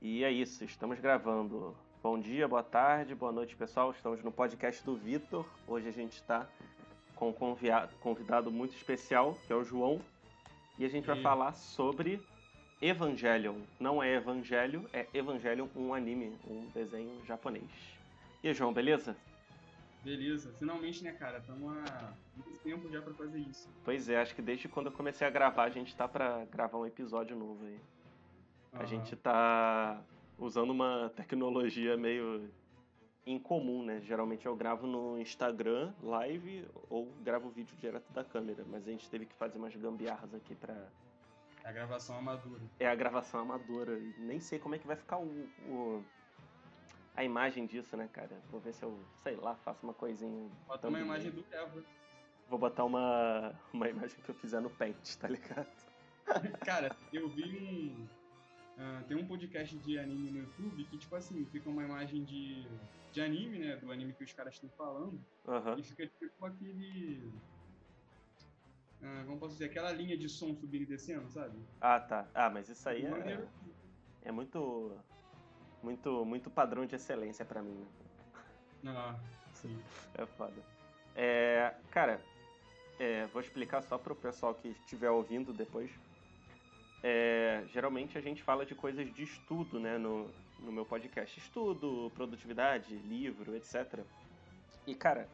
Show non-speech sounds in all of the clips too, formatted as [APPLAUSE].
E é isso, estamos gravando. Bom dia, boa tarde, boa noite, pessoal. Estamos no podcast do Vitor. Hoje a gente está com um convidado, muito especial, que é o João. E a gente vai E- falar sobre Evangelion. Não é Evangelho, é Evangelion, um anime, um desenho japonês. E aí, João, beleza? Beleza, finalmente, né, cara? Estamos há muito tempo já pra fazer isso. Pois é, acho que desde quando eu comecei a gravar, a gente tá pra gravar um episódio novo aí. A Aham. gente tá usando uma tecnologia meio incomum, né? Geralmente eu gravo no Instagram live ou gravo vídeo direto da câmera, mas a gente teve que fazer umas gambiarras aqui pra. É a gravação amadora. É a gravação amadora. e Nem sei como é que vai ficar o, o- a imagem disso, né, cara? Vou ver se eu, sei lá, faço uma coisinha. Bota uma imagem do Eva. Vou botar uma, uma imagem que eu fizer no Paint, tá ligado? [LAUGHS] Cara, eu vi um. Ah, tem um podcast de anime no YouTube que, tipo assim, fica uma imagem de, de anime, né? Do anime que os caras estão falando. Aham. E fica tipo aquele. ah, como posso dizer? Aquela linha de som subindo e descendo, sabe? Ah, tá. Ah, mas isso aí é, é muito. Muito, muito padrão de excelência pra mim, né? Ah, sim. É foda. É, cara, é, vou explicar só pro pessoal que estiver ouvindo depois. É, geralmente a gente fala de coisas de estudo, né, no, no meu podcast. Estudo, produtividade, livro, etc. E, cara,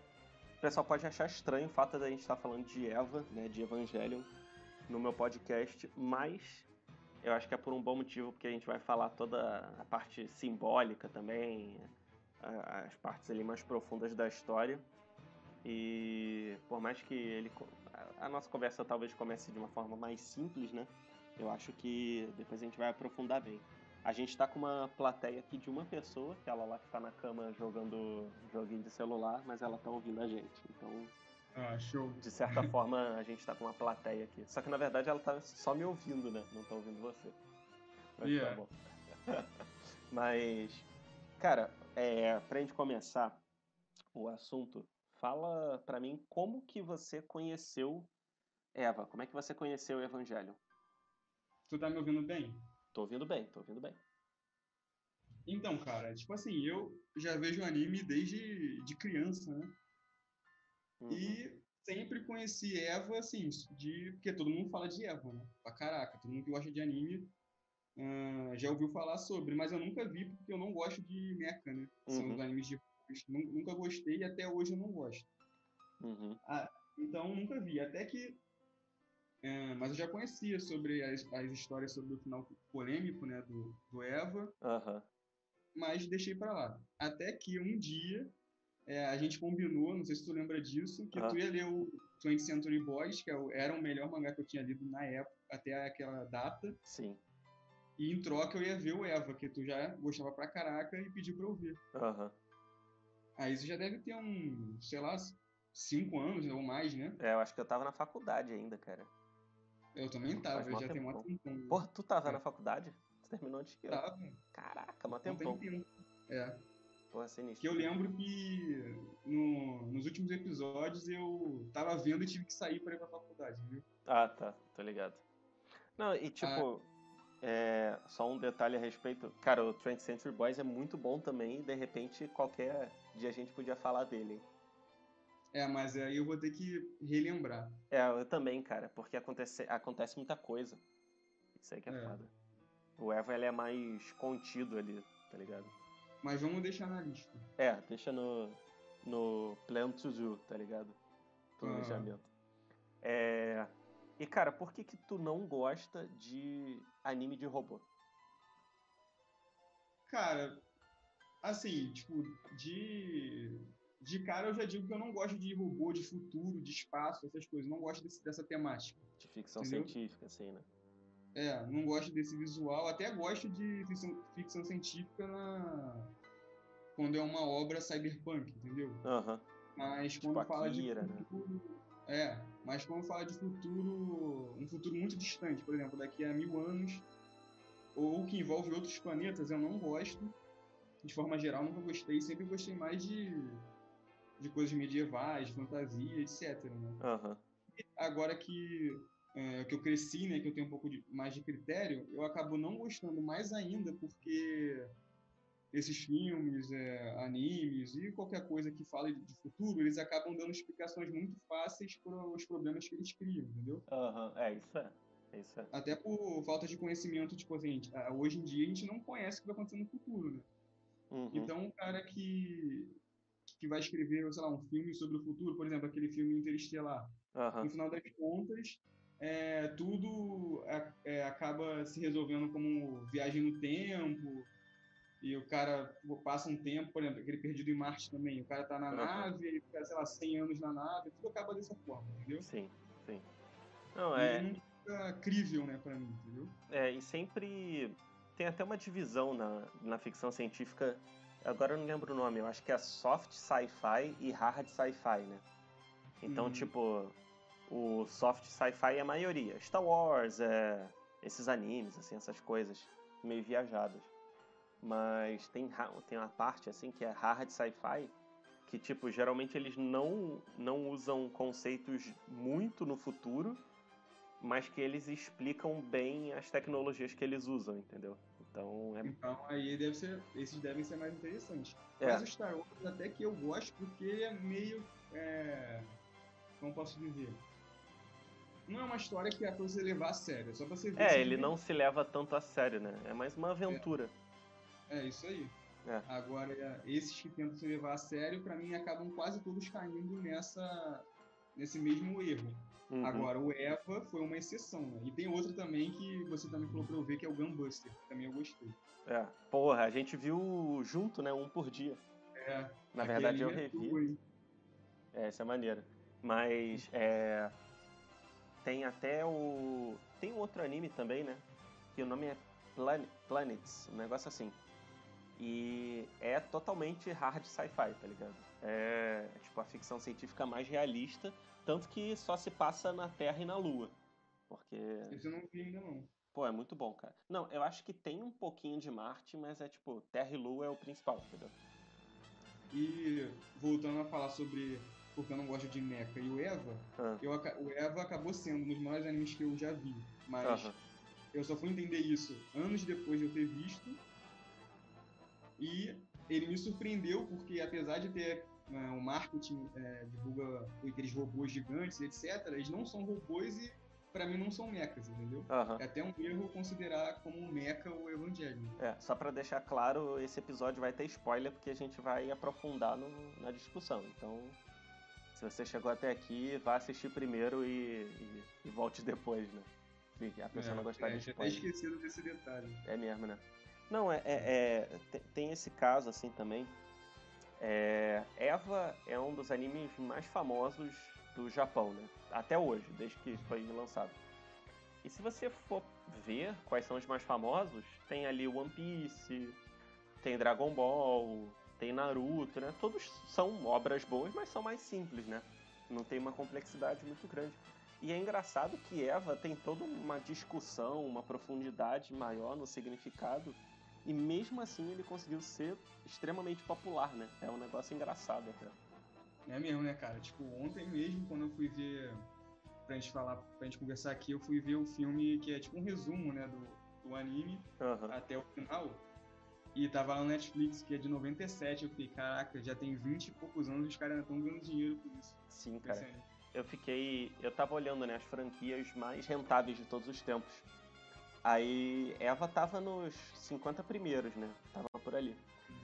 o pessoal pode achar estranho o fato da gente estar falando de Eva, né, de Evangelion, no meu podcast, mas eu acho que é por um bom motivo, porque a gente vai falar toda a parte simbólica também, as partes ali mais profundas da história. E por mais que ele a nossa conversa talvez comece de uma forma mais simples, né? Eu acho que depois a gente vai aprofundar bem. A gente tá com uma plateia aqui de uma pessoa, aquela lá que tá na cama jogando joguinho de celular, mas ela tá ouvindo a gente. Então, Ah, show. de certa [LAUGHS] forma, a gente tá com uma plateia aqui. Só que na verdade ela tá só me ouvindo, né? Não tá ouvindo você. Mas Yeah. tá bom. [LAUGHS] Mas, cara, é, pra gente começar o assunto, fala pra mim como que você conheceu Eva. Como é que você conheceu o Evangelho? Tu tá me ouvindo bem? Tô ouvindo bem, tô ouvindo bem. Então, cara, tipo assim, eu já vejo anime desde de criança, né? Uhum. E sempre conheci Eva, assim, de. Porque todo mundo fala de Eva, né? Pra caraca, todo mundo que gosta de anime ah, já ouviu falar sobre, mas eu nunca vi porque eu não gosto de mecha, né? São Uhum. os animes de. nu- Nunca gostei e até hoje eu não gosto. Uhum. Então nunca vi. Até que. Eh, mas eu já conhecia sobre as, as histórias sobre o final polêmico, né? Do, do Eva. Aham. mas deixei pra lá. Até que um dia é, a gente combinou, não sei se tu lembra disso, que Ah. tu ia ler o 20th Century Boys, que é era o melhor mangá que eu tinha lido na época, até aquela data, Sim. e em troca eu ia ver o Eva, que tu já gostava pra caraca e pediu pra eu ver. Aham. Aí isso já deve ter um, sei lá, cinco anos ou mais, né? É, eu acho que eu tava na faculdade ainda, cara. Eu também tava, Faz mó já tempão. mó tempão. Porra, tu tava É. na faculdade? Você terminou antes que eu. Tava, Caraca, mó um tempão. tempinho. É. Porra, sinistro. Que eu lembro que no- nos últimos episódios eu tava vendo e tive que sair pra ir pra faculdade, viu? Ah, tá, tô ligado. Não, e tipo, é, só um detalhe a respeito. Cara, o 20th Century Boys é muito bom também, e de repente qualquer dia a gente podia falar dele. hein? É, mas aí eu vou ter que relembrar. É, eu também, cara, porque acontece, acontece muita coisa. Isso aí que é, É. foda. O Eva, ele é mais contido ali, tá ligado? Mas vamos deixar na lista. É, deixa no, no plan to do, tá ligado? Planejamento. É, e, cara, por que que tu não gosta de anime de robô? Cara, assim, tipo, de. De cara eu já digo que eu não gosto de robô, de futuro, de espaço, essas coisas. Não gosto desse- dessa temática. De ficção Entendeu? científica, assim, né? É, não gosto desse visual. Até gosto de ficção, ficção científica na. Quando é uma obra cyberpunk, entendeu? Aham. Mas Tipo quando fala de Kira, né? futuro. É, mas quando fala de futuro. Um futuro muito distante, por exemplo, daqui a mil anos, ou que envolve outros planetas, eu não gosto. De forma geral, nunca gostei. Sempre gostei mais de, de coisas medievais, fantasia, etc. né? Aham. Agora que é, que eu cresci, né, que eu tenho um pouco de, mais de critério, eu acabo não gostando mais ainda porque esses filmes, é, animes e qualquer coisa que fale de futuro, eles acabam dando explicações muito fáceis para os problemas que eles criam, entendeu? Aham, uhum. é isso é. é. Isso é. Até por falta de conhecimento, tipo assim, hoje em dia a gente não conhece o que vai acontecer no futuro, né? Uhum. Então, um cara que, que vai escrever, sei lá, um filme sobre o futuro, por exemplo, aquele filme Interestelar, uhum. no final das contas, é, tudo é, é, acaba se resolvendo como viagem no tempo, e o cara passa um tempo, por exemplo, aquele Perdido em Marte também, o cara tá na uhum. nave, ele fica, sei lá, 100 anos na nave, tudo acaba dessa forma, entendeu? Sim, sim. Não, é... não fica crível, né, pra mim, entendeu? É, e sempre tem até uma divisão na, na ficção científica, agora eu não lembro o nome, eu acho que é soft sci-fi e hard sci-fi, né? Então, uhum. tipo, o soft sci-fi é a maioria. Star Wars, é, esses animes, assim, essas coisas meio viajadas. Mas tem, tem uma parte, assim, que é hard sci-fi, que, tipo, geralmente eles não, não usam conceitos muito no futuro, mas que eles explicam bem as tecnologias que eles usam, entendeu? Então, é... então aí deve ser, esses devem ser mais interessantes. É. Mas o Star Wars até que eu gosto porque ele é meio. É... Como posso dizer? Não é uma história que é pra você levar a sério, é só pra você ver. É, ele não se leva tanto a sério, né? É mais uma aventura. É, é isso aí. É. Agora, esses que tentam se levar a sério, para mim, acabam quase todos caindo nessa, nesse mesmo erro. Uhum. Agora, o Eva foi uma exceção, né? E tem outro também que você também falou pra eu ver, que é o Gunbuster, que também eu gostei. É, porra, a gente viu junto, né? Um por dia. É. Na verdade, eu é revi. É, essa é maneira. Mas, [LAUGHS] é... Tem até o... Tem outro anime também, né? Que o nome é Plan... Planets, um negócio assim. E é totalmente hard sci-fi, tá ligado? É tipo a ficção científica mais realista, tanto que só se passa na Terra e na Lua. Porque. Isso eu não vi ainda não. Pô, é muito bom, cara. Não, eu acho que tem um pouquinho de Marte, mas é tipo, Terra e Lua é o principal, entendeu? E voltando a falar sobre porque eu não gosto de Mecha e o Eva, ah. eu, o Eva acabou sendo um dos maiores animes que eu já vi. Mas uh -huh. eu só fui entender isso anos depois de eu ter visto e ele me surpreendeu porque, apesar de ter o marketing é, divulga aqueles robôs gigantes, etc., eles não são robôs e, para mim, não são mechas, entendeu? Uhum. É até um erro considerar como um mecha o Evangelho. É, só para deixar claro, esse episódio vai ter spoiler porque a gente vai aprofundar no, na discussão. Então, se você chegou até aqui, vá assistir primeiro e, e, e volte depois, né? Se a pessoa é, não gostar é, de spoiler. Eu esquecido desse detalhe. É mesmo, né? Não, é, é, é tem esse caso assim também. É, Eva é um dos animes mais famosos do Japão, né? Até hoje, desde que foi lançado. E se você for ver quais são os mais famosos, tem ali One Piece, tem Dragon Ball, tem Naruto, né? Todos são obras boas, mas são mais simples, né? Não tem uma complexidade muito grande. E é engraçado que Eva tem toda uma discussão, uma profundidade maior no significado e mesmo assim ele conseguiu ser extremamente popular, né? É um negócio engraçado até. É mesmo, né, cara? Tipo, ontem mesmo, quando eu fui ver. Pra gente falar, pra gente conversar aqui, eu fui ver o filme que é tipo um resumo, né, do, do anime uhum. até o final. E tava lá no Netflix, que é de 97. Eu fiquei, caraca, já tem 20 e poucos anos e os caras ainda estão ganhando dinheiro por isso. Sim, cara. Eu fiquei. Eu tava olhando, né, as franquias mais rentáveis de todos os tempos. Aí Eva tava nos 50 primeiros, né? Tava por ali.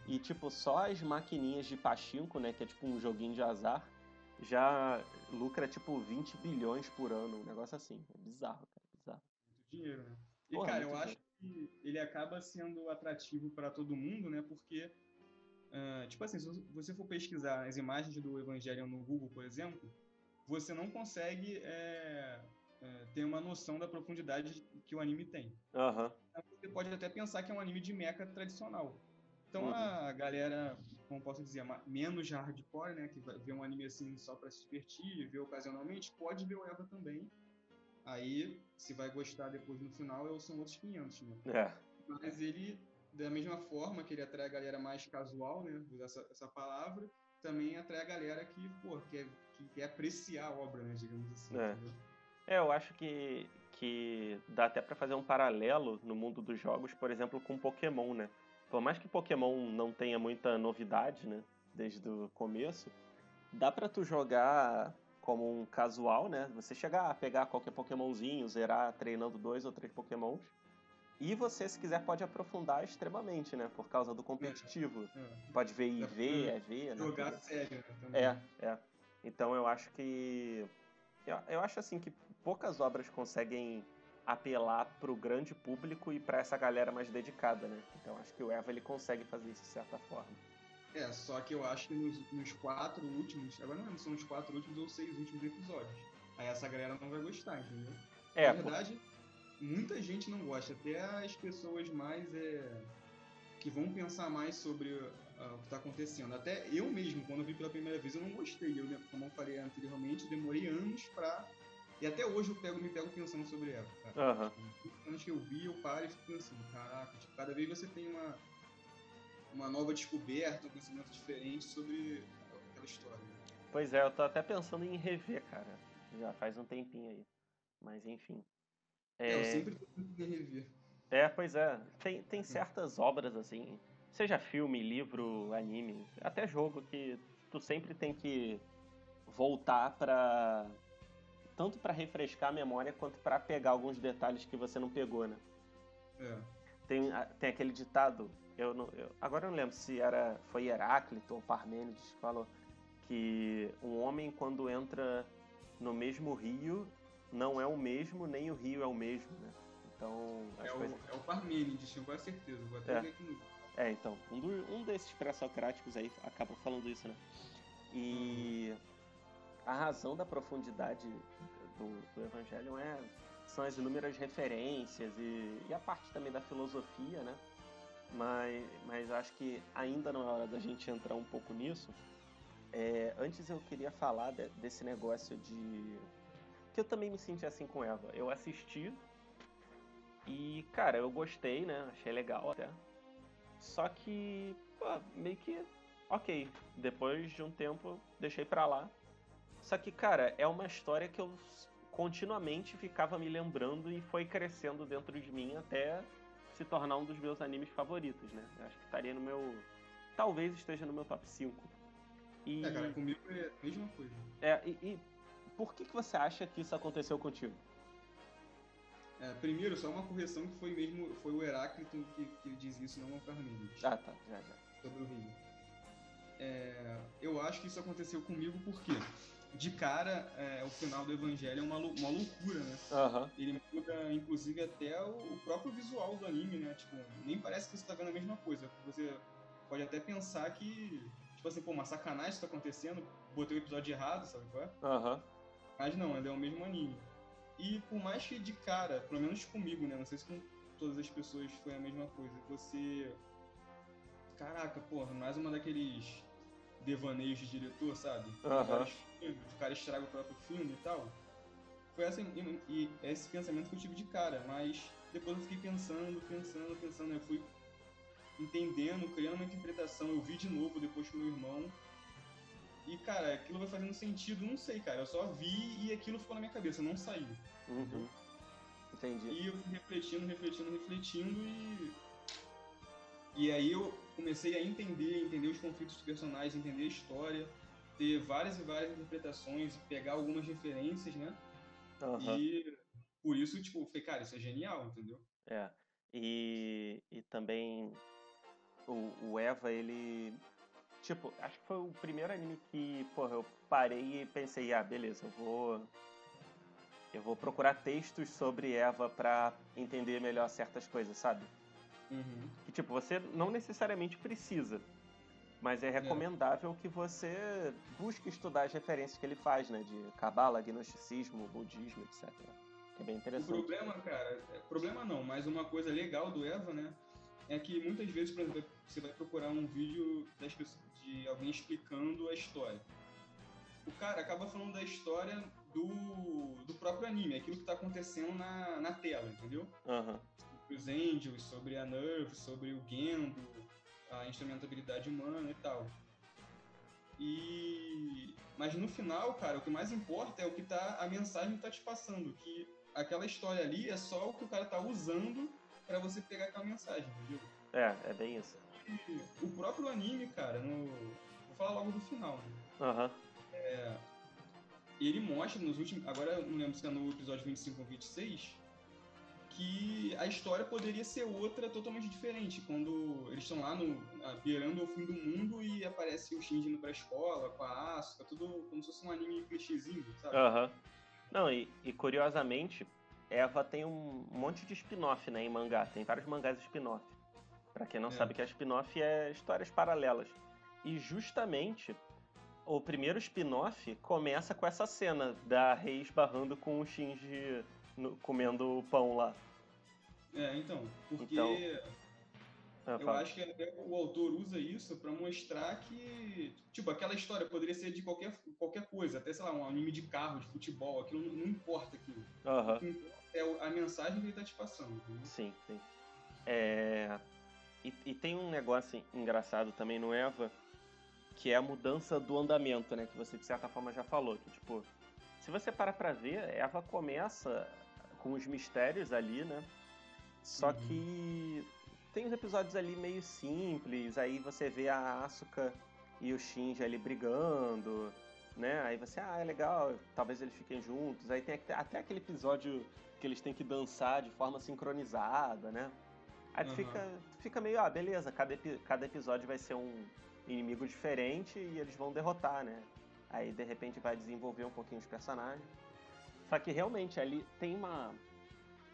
E tipo, só as maquininhas de pachinko, né? Que é tipo um joguinho de azar, já lucra tipo 20 bilhões por ano. Um negócio assim. É bizarro, cara. Bizarro. Muito dinheiro, né? E Porra, cara, eu dinheiro. acho que ele acaba sendo atrativo para todo mundo, né? Porque, uh, tipo assim, se você for pesquisar as imagens do Evangelho no Google, por exemplo, você não consegue. É é, tem uma noção da profundidade que o anime tem. Uhum. Você pode até pensar que é um anime de mecha tradicional. Então uhum. a galera, como posso dizer, menos hardcore, né, que ver um anime assim só para se divertir, ver ocasionalmente, pode ver o Eva também. Aí, se vai gostar depois no final, são outros 500, né? É. Mas ele, da mesma forma que ele atrai a galera mais casual, né, usar essa, essa palavra, também atrai a galera que, pô, quer, que quer apreciar a obra, né, digamos assim. É. É, eu acho que, que dá até para fazer um paralelo no mundo dos jogos, por exemplo, com Pokémon, né? Por mais que Pokémon não tenha muita novidade, né? Desde o começo, dá para tu jogar como um casual, né? Você chegar a pegar qualquer Pokémonzinho, zerar treinando dois ou três Pokémons. E você, se quiser, pode aprofundar extremamente, né? Por causa do competitivo. É, é. Pode ver IV, EV, né? Jogar sério, né? Também. É, é. Então eu acho que. Eu, eu acho assim que poucas obras conseguem apelar para o grande público e para essa galera mais dedicada, né? Então acho que o Eva ele consegue fazer isso de certa forma. É, só que eu acho que nos, nos quatro últimos, agora não lembro se são os quatro últimos ou seis últimos episódios. Aí essa galera não vai gostar, entendeu? É, Na verdade, por... muita gente não gosta, até as pessoas mais é, que vão pensar mais sobre uh, o que está acontecendo. Até eu mesmo, quando vi pela primeira vez, eu não gostei. Eu, como eu falei anteriormente, demorei anos para e até hoje eu pego, me pego pensando sobre ela. Cara. Uhum. Tipo, antes que eu vi, eu paro e fico pensando, caraca, tipo, cada vez você tem uma, uma nova descoberta, um conhecimento diferente sobre aquela história. Pois é, eu tô até pensando em rever, cara. Já faz um tempinho aí. Mas enfim. É, é eu sempre tô pensando em rever. É, pois é. Tem, tem certas obras assim, seja filme, livro, anime, até jogo, que tu sempre tem que voltar pra. Tanto para refrescar a memória quanto para pegar alguns detalhes que você não pegou, né? É. Tem, tem aquele ditado eu, não, eu agora eu não lembro se era foi Heráclito ou Parmênides que falou que um homem quando entra no mesmo rio não é o mesmo nem o rio é o mesmo, né? Então é, coisas... o, é o Parmênides, tenho quase certeza. Vou até é. ver aqui no... É, então, um, do, um desses pré-socráticos aí acaba falando isso, né? E a razão da profundidade do, do Evangelho é, são as inúmeras referências e, e a parte também da filosofia, né? mas, mas acho que ainda não é hora da gente entrar um pouco nisso. É, antes eu queria falar de, desse negócio de. que eu também me senti assim com Eva. Eu assisti e, cara, eu gostei, né? Achei legal até. Só que, pô, meio que. Ok. Depois de um tempo, deixei pra lá. Só que, cara, é uma história que eu continuamente ficava me lembrando e foi crescendo dentro de mim até se tornar um dos meus animes favoritos, né? Eu acho que estaria no meu. Talvez esteja no meu top 5. E... É, cara, comigo é a mesma coisa. É, e, e por que, que você acha que isso aconteceu contigo? É, primeiro, só uma correção que foi mesmo. Foi o Heráclito que, que diz isso, não o Parmênides. Ah, tá, já, já. Sobre o Rio. É, eu acho que isso aconteceu comigo porque de cara, é, o final do Evangelho é uma, uma loucura, né? Uhum. Ele muda, inclusive, até o, o, próprio visual do anime, né? Tipo, nem parece que você tá vendo a mesma coisa. Você pode até pensar que, tipo assim, pô, uma sacanagem está acontecendo, botei o episódio errado, sabe qual é? Uhum. Mas não, ele é o mesmo anime. E por mais que de cara, pelo menos comigo, né? Não sei se com todas as pessoas foi a mesma coisa. Você. Caraca, porra, mais uma daqueles devaneios de diretor, sabe? Uhum. O cara estraga o próprio filme e tal. Foi assim, e, e esse pensamento que eu tive de cara, mas depois eu fiquei pensando, pensando, pensando, eu fui entendendo, criando uma interpretação, eu vi de novo depois com meu irmão. E, cara, aquilo vai fazendo sentido, não sei, cara. Eu só vi e aquilo ficou na minha cabeça, não saiu. Uhum. Entendi. E eu fui refletindo, refletindo, refletindo e. E aí eu comecei a entender, entender os conflitos dos personagens, entender a história, ter várias e várias interpretações, pegar algumas referências, né? Uhum. E por isso, tipo, falei, cara, isso é genial, entendeu? É. E, e também o, o Eva, ele. Tipo, acho que foi o primeiro anime que, porra, eu parei e pensei, ah, beleza, eu vou. Eu vou procurar textos sobre Eva para entender melhor certas coisas, sabe? Uhum. Que, tipo, você não necessariamente precisa. Mas é, é. recomendável é. que você busque estudar as referências que ele faz, né? De cabala, gnosticismo, budismo, etc. Que é bem interessante. O problema, cara, é, problema não, mas uma coisa legal do Eva, né? É que muitas vezes, por exemplo, você vai procurar um vídeo pessoas, de alguém explicando a história. O cara acaba falando da história do, do próprio anime, aquilo que está acontecendo na, na tela, entendeu? Uhum os Angels, sobre a Nerve, sobre o Gendo, a instrumentabilidade humana e tal. E mas no final, cara, o que mais importa é o que tá a mensagem que tá te passando, que aquela história ali é só o que o cara tá usando para você pegar aquela mensagem, entendeu? É, é bem isso. E o próprio anime, cara, no vou falar logo do final, né? Aham. É, ele mostra nos últimos. Agora eu não lembro se é no episódio 25 ou 26. Que a história poderia ser outra totalmente diferente. Quando eles estão lá no, beirando o fim do mundo e aparece o Shinji indo pra escola com a Asuka, tudo como se fosse um anime clichêzinho, sabe? Aham. Não, e, e curiosamente, Eva tem um monte de spin-off, né, em mangá. Tem vários mangás spin-off. Pra quem não É. sabe que a spin-off é histórias paralelas. E justamente o primeiro spin-off começa com essa cena da Rei esbarrando com o Shinji no- comendo o pão lá. É, então. Porque Então, Ah, eu acho que o autor usa isso pra mostrar que. Tipo, aquela história poderia ser de qualquer, qualquer coisa. Até, sei lá, um anime de carro, de futebol. Aquilo não, não importa aquilo. O que importa é a mensagem que ele tá te passando. entendeu? Sim, sim. É, E, e tem um negócio engraçado também no Eva, que é a mudança do andamento, né? Que você de certa forma já falou. Que, tipo, se você para pra ver, Eva começa com os mistérios ali, né? Só Uhum. que tem uns episódios ali meio simples, aí você vê a Asuka e o Shinji ali brigando, né? Aí você, ah, é legal, talvez eles fiquem juntos. Aí tem até- aquele episódio que eles têm que dançar de forma sincronizada, né? Aí tu Aham. fica, tu fica meio, ah, beleza, cada, cada episódio vai ser um inimigo diferente e eles vão derrotar, né? Aí de repente vai desenvolver um pouquinho os personagens. Só que realmente ali tem uma.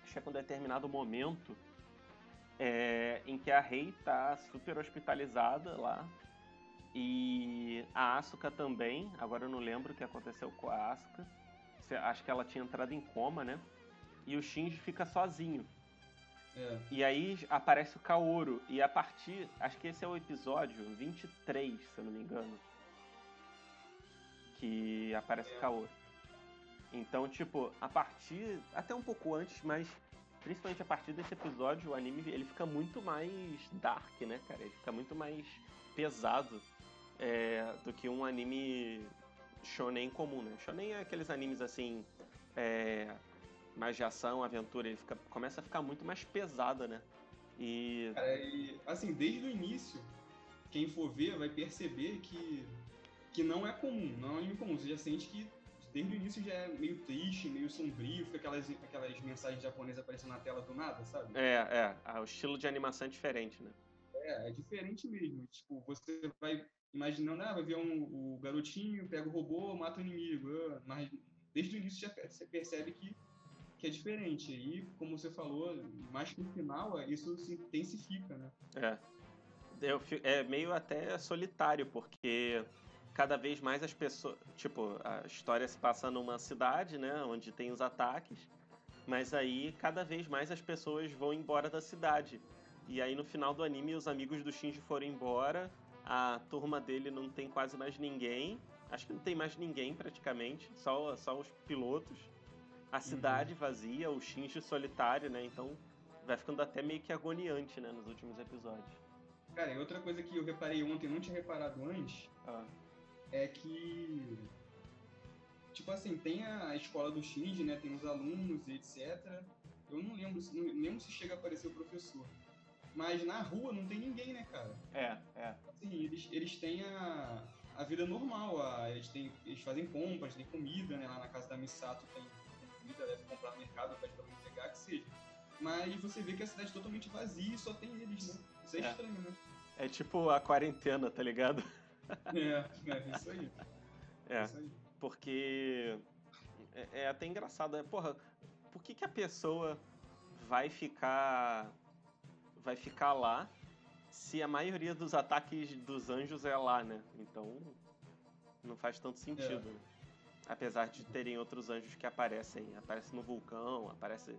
Chega um determinado momento é, em que a Rei tá super hospitalizada lá. E a Asuka também. Agora eu não lembro o que aconteceu com a Asuka. Acho que ela tinha entrado em coma, né? E o Shinji fica sozinho. É. E aí aparece o Kaoru. E a partir. Acho que esse é o episódio 23, se eu não me engano. Que aparece o Kaoru. Então, tipo, a partir. Até um pouco antes, mas principalmente a partir desse episódio, o anime ele fica muito mais dark, né, cara? Ele fica muito mais pesado é, do que um anime shonen comum, né? Shonen é aqueles animes assim. É, mais de ação, aventura, ele fica, começa a ficar muito mais pesada, né? E. Cara, e, assim, desde o início, quem for ver vai perceber que, que não é comum, não é um anime comum. Você já sente que desde o início já é meio triste, meio sombrio, fica aquelas, aquelas mensagens japonesas aparecendo na tela do nada, sabe? É, é, ah, o estilo de animação é diferente, né? É, é diferente mesmo. Tipo, você vai imaginando, ah, vai ver um, o garotinho, pega o robô, mata o inimigo. ah, mas desde o início já você percebe que, que é diferente. E, como você falou, mais pro final, isso se intensifica, né? É. Eu é meio até solitário, porque cada vez mais as pessoas. Tipo, a história se passa numa cidade, né? Onde tem os ataques. Mas aí, cada vez mais as pessoas vão embora da cidade. E aí, no final do anime, os amigos do Shinji foram embora. A turma dele não tem quase mais ninguém. Acho que não tem mais ninguém, praticamente. Só, só os pilotos. A cidade vazia, o Shinji solitário, né? Então, vai ficando até meio que agoniante, né? Nos últimos episódios. Cara, e outra coisa que eu reparei ontem, não tinha reparado antes, Ah. É que. Tipo assim, tem a escola do Shinji, né? Tem os alunos e etc. Eu não lembro, não lembro se chega a aparecer o professor. Mas na rua não tem ninguém, né, cara? É, é. Assim, eles, eles têm a, a vida normal, a, eles, têm, eles fazem compras, tem comida, né? Lá na casa da Misato tem, tem comida, deve comprar no mercado, pede pra alguém pegar, que seja. Mas você vê que a cidade é totalmente vazia e só tem eles, né? Isso é, É. estranho, né? É tipo a quarentena, tá ligado? [LAUGHS] É, é isso aí. É, Isso aí. porque é, é até engraçado, né? Porra, por que, que a pessoa vai ficar vai ficar lá se a maioria dos ataques dos anjos é lá, né? Então não faz tanto sentido. né? Apesar de terem outros anjos que aparecem, aparece no vulcão, aparece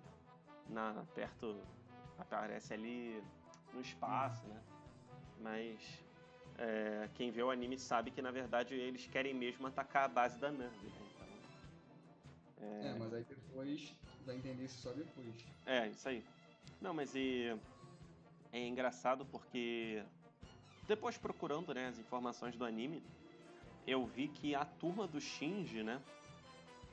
na perto, aparece ali no espaço, né? Mas é, quem vê o anime sabe que na verdade eles querem mesmo atacar a base da Nerve, né? Então, É, mas aí depois vai entender isso só depois. é, isso aí. Não, mas e é engraçado porque depois procurando né, as informações do anime, eu vi que a turma do Shinji, né?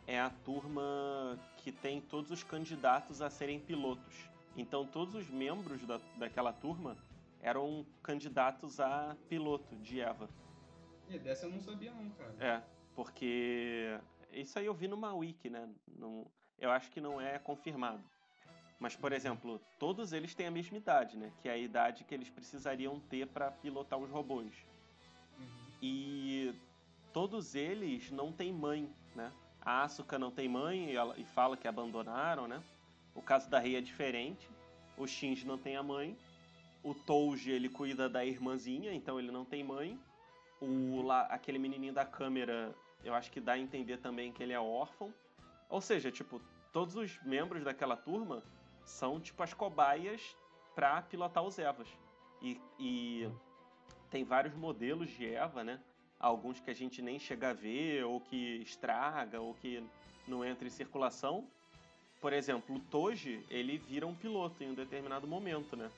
É a turma que tem todos os candidatos a serem pilotos. Então todos os membros da, daquela turma eram candidatos a piloto de Eva. É, dessa eu não sabia não, cara. É, porque isso aí eu vi numa wiki, né? Não, eu acho que não é confirmado. Mas, por exemplo, todos eles têm a mesma idade, né? Que é a idade que eles precisariam ter para pilotar os robôs. Uhum. E todos eles não têm mãe, né? A Asuka não tem mãe e, ela, e fala que abandonaram, né? O caso da Rei é diferente. O Shinji não tem a mãe. O Touji, ele cuida da irmãzinha, então ele não tem mãe. O, lá, aquele menininho da câmera, eu acho que dá a entender também que ele é órfão. Ou seja, tipo, todos os membros daquela turma são tipo as cobaias para pilotar os Evas. E, e tem vários modelos de Eva, né? Alguns que a gente nem chega a ver, ou que estraga, ou que não entra em circulação. Por exemplo, o Toji, ele vira um piloto em um determinado momento, né?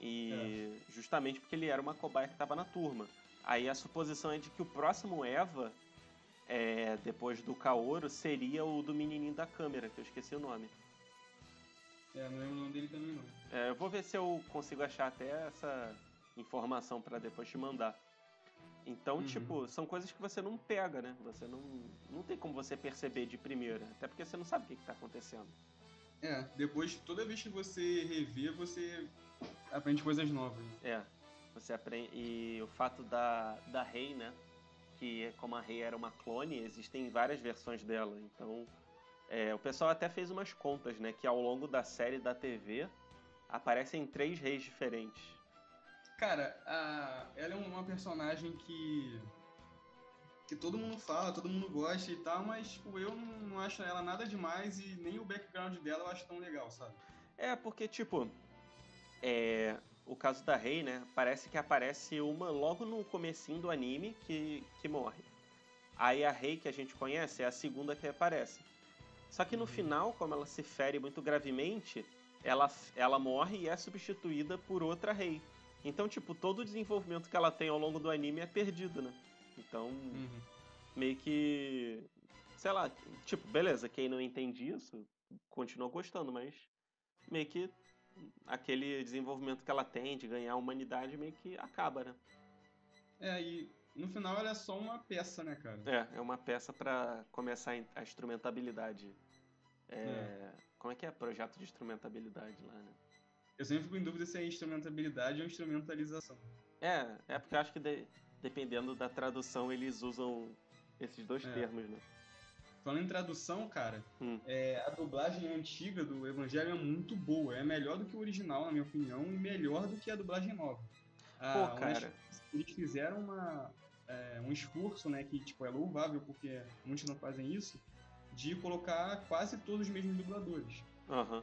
E é. justamente porque ele era uma cobaia que estava na turma. Aí a suposição é de que o próximo Eva, é, depois do Kaoru, seria o do menininho da câmera, que eu esqueci o nome. É, não lembro o nome dele também não. É, eu vou ver se eu consigo achar até essa informação para depois te mandar. Então, uhum. tipo, são coisas que você não pega, né? Você não, não tem como você perceber de primeira, até porque você não sabe o que, está acontecendo. É, depois, toda vez que você revê, você aprende coisas novas. É, você aprende. E o fato da, da Rei, né? Que como a Rei era uma clone, existem várias versões dela. Então, é, o pessoal até fez umas contas, né? Que ao longo da série da TV aparecem três reis diferentes. Cara, a... ela é uma personagem que. que todo mundo fala, todo mundo gosta e tal, mas tipo, eu não acho ela nada demais e nem o background dela eu acho tão legal, sabe? É, porque, tipo. É, o caso da Rei, né? Parece que aparece uma logo no comecinho do anime que, que morre. Aí a Rei que a gente conhece é a segunda que aparece. Só que no uhum. final, como ela se fere muito gravemente, ela, ela morre e é substituída por outra rei. Então, tipo, todo o desenvolvimento que ela tem ao longo do anime é perdido, né? Então, uhum. meio que. Sei lá, tipo, beleza, quem não entende isso continua gostando, mas meio que aquele desenvolvimento que ela tem de ganhar a humanidade meio que acaba, né? É, e no final ela é só uma peça, né, cara? É, é uma peça para começar a instrumentabilidade. É, é. Como é que é? Projeto de instrumentabilidade lá, né? Eu sempre fico em dúvida se é instrumentabilidade ou instrumentalização. É, é porque eu acho que de, dependendo da tradução eles usam esses dois é. termos, né? Falando em tradução, cara, hum. é, a dublagem antiga do Evangelho é muito boa. É melhor do que o original, na minha opinião, e melhor do que a dublagem nova. Pô, ah, cara. Eles fizeram uma, é, um esforço, né, que tipo, é louvável porque muitos não fazem isso, de colocar quase todos os mesmos dubladores. Uhum.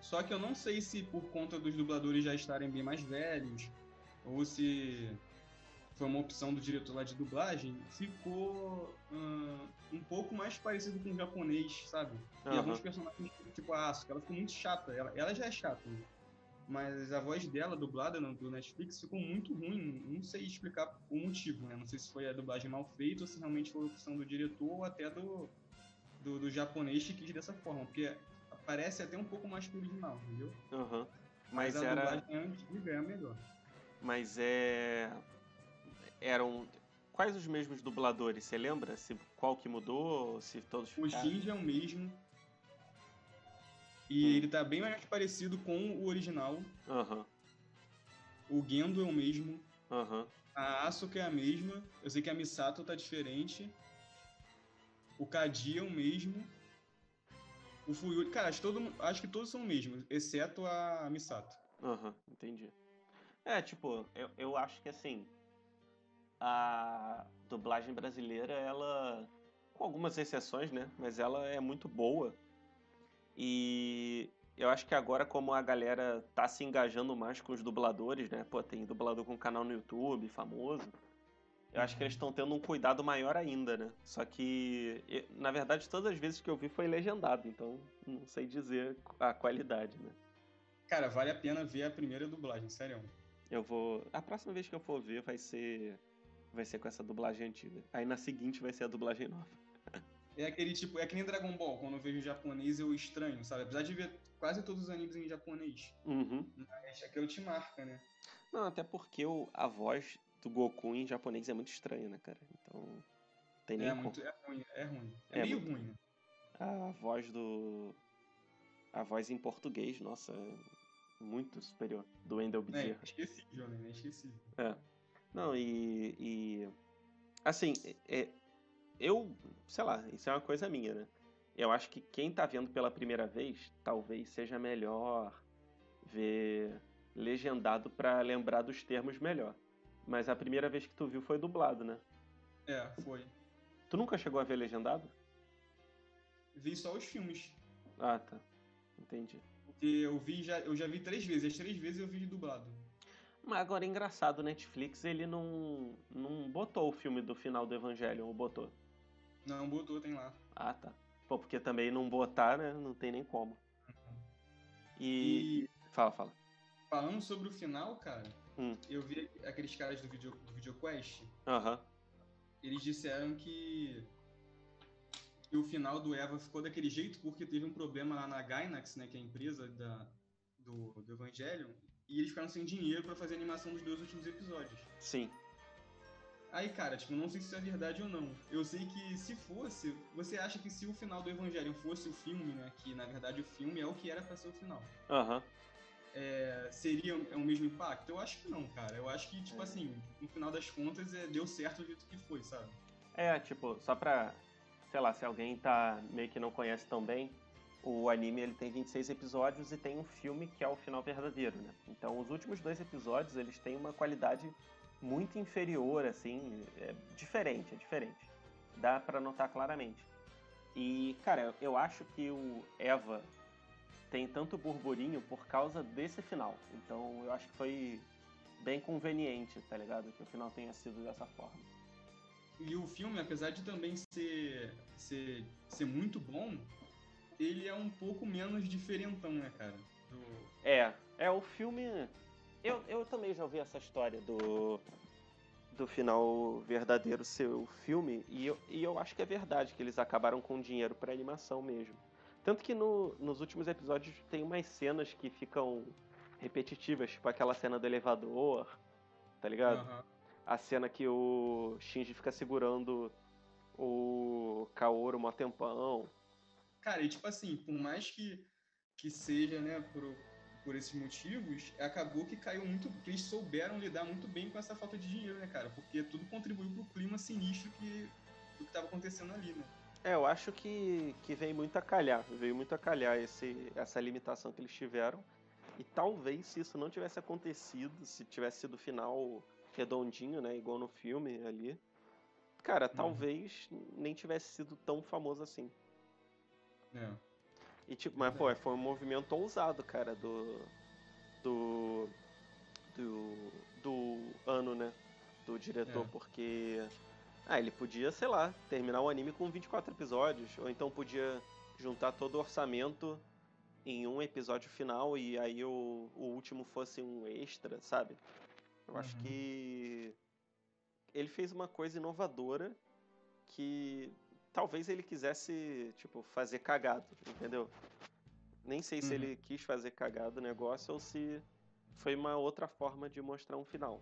Só que eu não sei se por conta dos dubladores já estarem bem mais velhos, ou se foi uma opção do diretor lá de dublagem, ficou uh, um pouco mais parecido com o japonês, sabe? Uhum. E alguns personagens, tipo a Asuka, ela ficou muito chata. Ela, ela já é chata, né? mas a voz dela, dublada no, do Netflix, ficou muito ruim. Não sei explicar o motivo, né? Não sei se foi a dublagem mal feita ou se realmente foi a opção do diretor ou até do, do, do japonês que quis dessa forma, porque parece até um pouco mais que o original, entendeu? Uhum. Mas, mas a era... dublagem antiga é a melhor. Mas é... Eram... Quais os mesmos dubladores? Você lembra? Se, qual que mudou? Se todos ficaram? O Shinji é o mesmo. E hum. ele tá bem mais parecido com o original. Uhum. O Gendo é o mesmo. Uhum. A Asuka é a mesma. Eu sei que a Misato tá diferente. O Kaji é o mesmo. O Fuyuri. Cara, acho, todo, acho que todos são o mesmo, exceto a Misato. Aham, uhum, entendi. É, tipo, eu, eu acho que assim. A dublagem brasileira, ela. Com algumas exceções, né? Mas ela é muito boa e eu acho que agora, como a galera tá se engajando mais com os dubladores, né? Pô, tem dublador com canal no YouTube, famoso. Eu acho que eles estão uhum. tendo um cuidado maior ainda, né? Só que, na verdade, todas as vezes que eu vi foi legendado, então não sei dizer a qualidade, né? Cara, vale a pena ver a primeira dublagem, sério. Eu vou. A próxima vez que eu for ver vai ser vai ser com essa dublagem antiga. Aí na seguinte vai ser a dublagem nova. É aquele tipo, é que nem Dragon Ball, quando eu vejo japonês eu estranho, sabe? Apesar de ver quase todos os animes em japonês. Uhum. Mas aquilo te marca, né? Não, até porque o, a voz do Goku em japonês é muito estranha, né, cara? Então. Tem nem É, como. muito, é ruim, é ruim. É, É meio muito- ruim, né? A voz do. A voz em português, nossa, é muito superior. Do Wendell É Bezerra. inesquecível, né? Inesquecível. Não, e. e assim, é, eu. Sei lá, isso é uma coisa minha, né? Eu acho que quem tá vendo pela primeira vez, talvez seja melhor ver legendado pra lembrar dos termos melhor. Mas a primeira vez que tu viu foi dublado, né? É, foi. Tu nunca chegou a ver legendado? Vi só os filmes. Ah, tá. Entendi. Porque eu vi já, eu já vi três vezes. As três vezes eu vi dublado. Mas agora é engraçado, o Netflix ele não, não botou o filme do final do Evangelion, ou botou? Não, botou, tem lá. Ah, tá. Pô, porque também não botar, né? Não tem nem como. E. E Fala, fala. falando sobre o final, cara, Hum. eu vi aqueles caras do, video, do VideoQuest. Aham. Eles disseram que, que o final do Eva ficou daquele jeito porque teve um problema lá na Gainax, né, que é a empresa da, do, do Evangelion, e eles ficaram sem dinheiro pra fazer a animação dos dois últimos episódios. Sim. Aí, cara, tipo, não sei se isso é verdade ou não. Eu sei que se fosse, você acha que se o final do Evangelion fosse o filme, né, que na verdade o filme é o que era pra ser o final, Aham. é, seria o o mesmo impacto? Eu acho que não, cara. Eu acho que, tipo É. assim, no final das contas, é, deu certo do jeito que foi, sabe? É, tipo, só pra. Sei lá, se alguém tá meio que não conhece tão bem, o anime ele tem 26 episódios e tem um filme que é o final verdadeiro, né? Então os últimos dois episódios eles têm uma qualidade muito inferior, assim, é diferente, é diferente. Dá pra notar claramente. E, cara, eu acho que o Eva tem tanto burburinho por causa desse final. Então eu acho que foi bem conveniente, tá ligado? Que o final tenha sido dessa forma. E o filme, apesar de também ser, ser, ser muito bom, ele é um pouco menos diferentão, né, cara? Do- É, é o filme. Eu, eu também já ouvi essa história do do final verdadeiro ser o filme e eu, e eu acho que é verdade que eles acabaram com dinheiro pra animação mesmo. Tanto que no- nos últimos episódios tem umas cenas que ficam repetitivas, tipo aquela cena do elevador, tá ligado? Aham. A cena que o Shinji fica segurando o Kaoru mó tempão. Cara, e tipo assim, por mais que, que seja, né, por, por esses motivos, acabou que caiu muito. que eles souberam lidar muito bem com essa falta de dinheiro, né, cara? Porque tudo contribuiu pro clima sinistro que, do que tava acontecendo ali, né? É, eu acho que, que veio muito a calhar, veio muito a calhar esse, essa limitação que eles tiveram. E talvez se isso não tivesse acontecido, se tivesse sido o final redondinho, né, igual no filme ali, cara, talvez nem tivesse sido tão famoso assim. É. E tipo, mas pô, foi um movimento ousado, cara, do do do, do ano, né, do diretor, É. porque ah, ele podia, sei lá, terminar o anime com 24 episódios, ou então podia juntar todo o orçamento em um episódio final e aí o, o último fosse um extra, sabe? Eu acho Uhum. que ele fez uma coisa inovadora que talvez ele quisesse, tipo, fazer cagado, entendeu? Nem sei se Uhum. ele quis fazer cagado o negócio ou se foi uma outra forma de mostrar um final.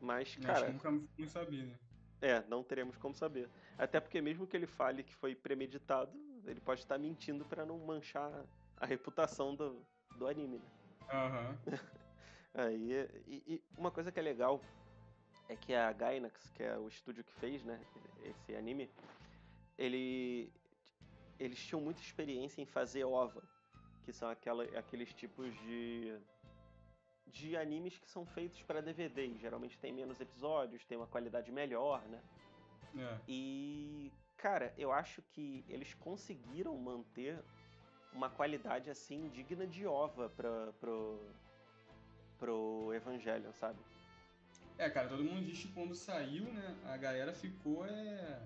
Mas, Acho cara, que nunca saber, né? é, não teremos como saber. Até porque mesmo que ele fale que foi premeditado, ele pode estar mentindo pra não manchar a reputação do, do anime, né? Aham. [LAUGHS] Aí, e, e uma coisa que é legal é que a Gainax, que é o estúdio que fez, né, esse anime, ele eles tinham muita experiência em fazer OVA, que são aquela, aqueles tipos de de animes que são feitos para DVD, geralmente tem menos episódios, tem uma qualidade melhor, né? É. E, cara, eu acho que eles conseguiram manter uma qualidade assim digna de ova pra, pro, pro Evangelion, sabe? É, cara, todo mundo diz que quando saiu, né, a galera ficou é,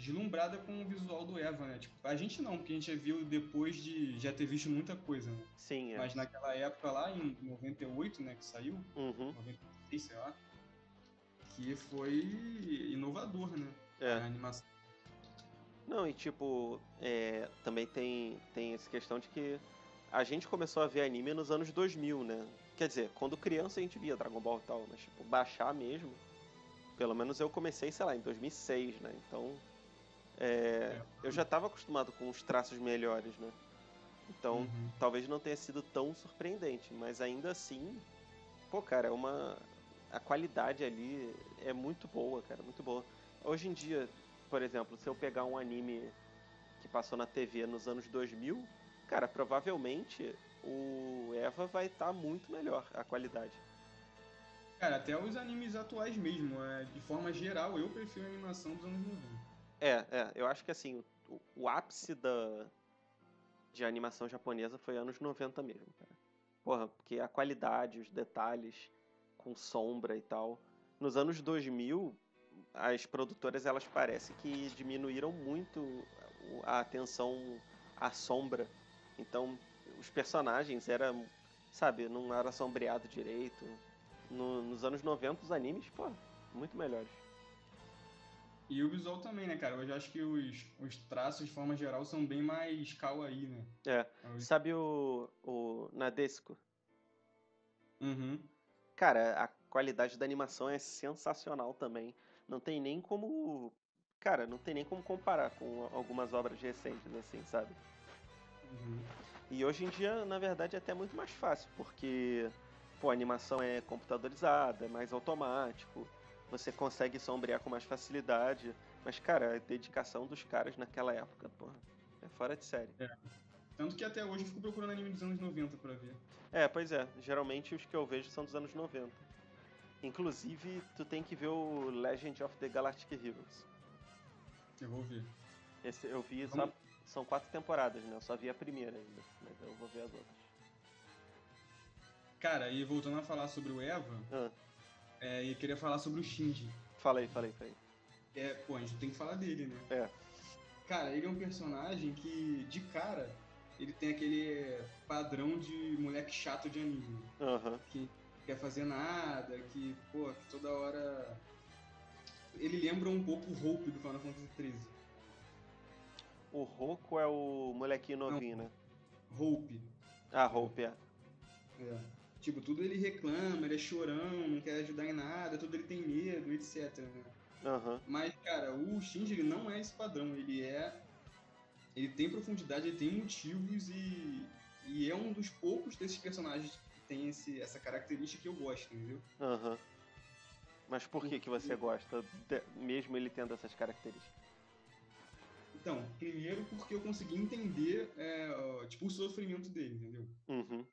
deslumbrada com o visual do Eva, né? Tipo, a gente não, porque a gente já viu depois de já ter visto muita coisa, né? Sim, é. Mas naquela época lá, em 98, né, que saiu, Uhum. 96, sei lá, que foi inovador, né? É. A animação. Não, e tipo, é, também tem, tem essa questão de que a gente começou a ver anime nos anos 2000, né? Quer dizer, quando criança a gente via Dragon Ball e tal, mas tipo, baixar mesmo, pelo menos eu comecei, sei lá, em 2006, né? Então, é, eu já estava acostumado com os traços melhores, né? Então, Uhum. talvez não tenha sido tão surpreendente, mas ainda assim, pô, cara, é uma a qualidade ali é muito boa, cara, muito boa. Hoje em dia, por exemplo, se eu pegar um anime que passou na TV nos anos 2000, cara, provavelmente o Eva vai estar muito melhor a qualidade. Cara, até os animes atuais mesmo, é, de forma geral, eu prefiro a animação dos anos 90. É, é, eu acho que assim, o, o ápice da de animação japonesa foi anos 90 mesmo, cara. Porra, porque a qualidade, os detalhes com sombra e tal. Nos anos 2000, as produtoras elas parecem que diminuíram muito a atenção à sombra. Então, os personagens eram, sabe, não era sombreado direito. No- nos anos 90, os animes, pô, muito melhores. E o visual também, né, cara? Eu já acho que os, os traços, de forma geral, são bem mais kawaii, né? É. Os- Sabe o, o Nadesco? Uhum. Cara, a qualidade da animação é sensacional também. Não tem nem como. Cara, não tem nem como comparar com algumas obras recentes, assim, sabe? uhum. E hoje em dia, na verdade, é até muito mais fácil, porque pô, a animação é computadorizada, é mais automático, você consegue sombrear com mais facilidade. Mas, cara, a dedicação dos caras naquela época, porra, é fora de série. Tanto que até hoje eu fico procurando anime dos anos 90 pra ver. É, pois é. Geralmente os que eu vejo são dos anos 90. Inclusive, tu tem que ver o Legend of the Galactic Heroes. Eu vou ver. Esse eu vi só. Vamos- São quatro temporadas, né? Eu só vi a primeira ainda. Mas eu vou ver as outras. Cara, e voltando a falar sobre o Eva, Ah, é, e queria falar sobre o Shinji. falei, falei, falei. É, pô, a gente tem que falar dele, né? É. Cara, ele é um personagem que, de cara, ele tem aquele padrão de moleque chato de anime. Aham. Que quer fazer nada, que, pô, que toda hora. Ele lembra um pouco o Hope do Final Fantasy XIII. O Roku é o molequinho novinho, né? Hope. Ah, Hope, é. É. Tipo, tudo ele reclama, ele é chorão, não quer ajudar em nada, tudo ele tem medo, etc. Né? Aham. Mas, cara, o Shinji ele não é esse padrão. Ele é. Ele tem profundidade, ele tem motivos e. E é um dos poucos desses personagens que tem esse, essa característica que eu gosto, entendeu? Aham. Mas por que, que você gosta, de- mesmo ele tendo essas características? Então, primeiro porque eu consegui entender, é, tipo, o sofrimento dele, entendeu? Uhum.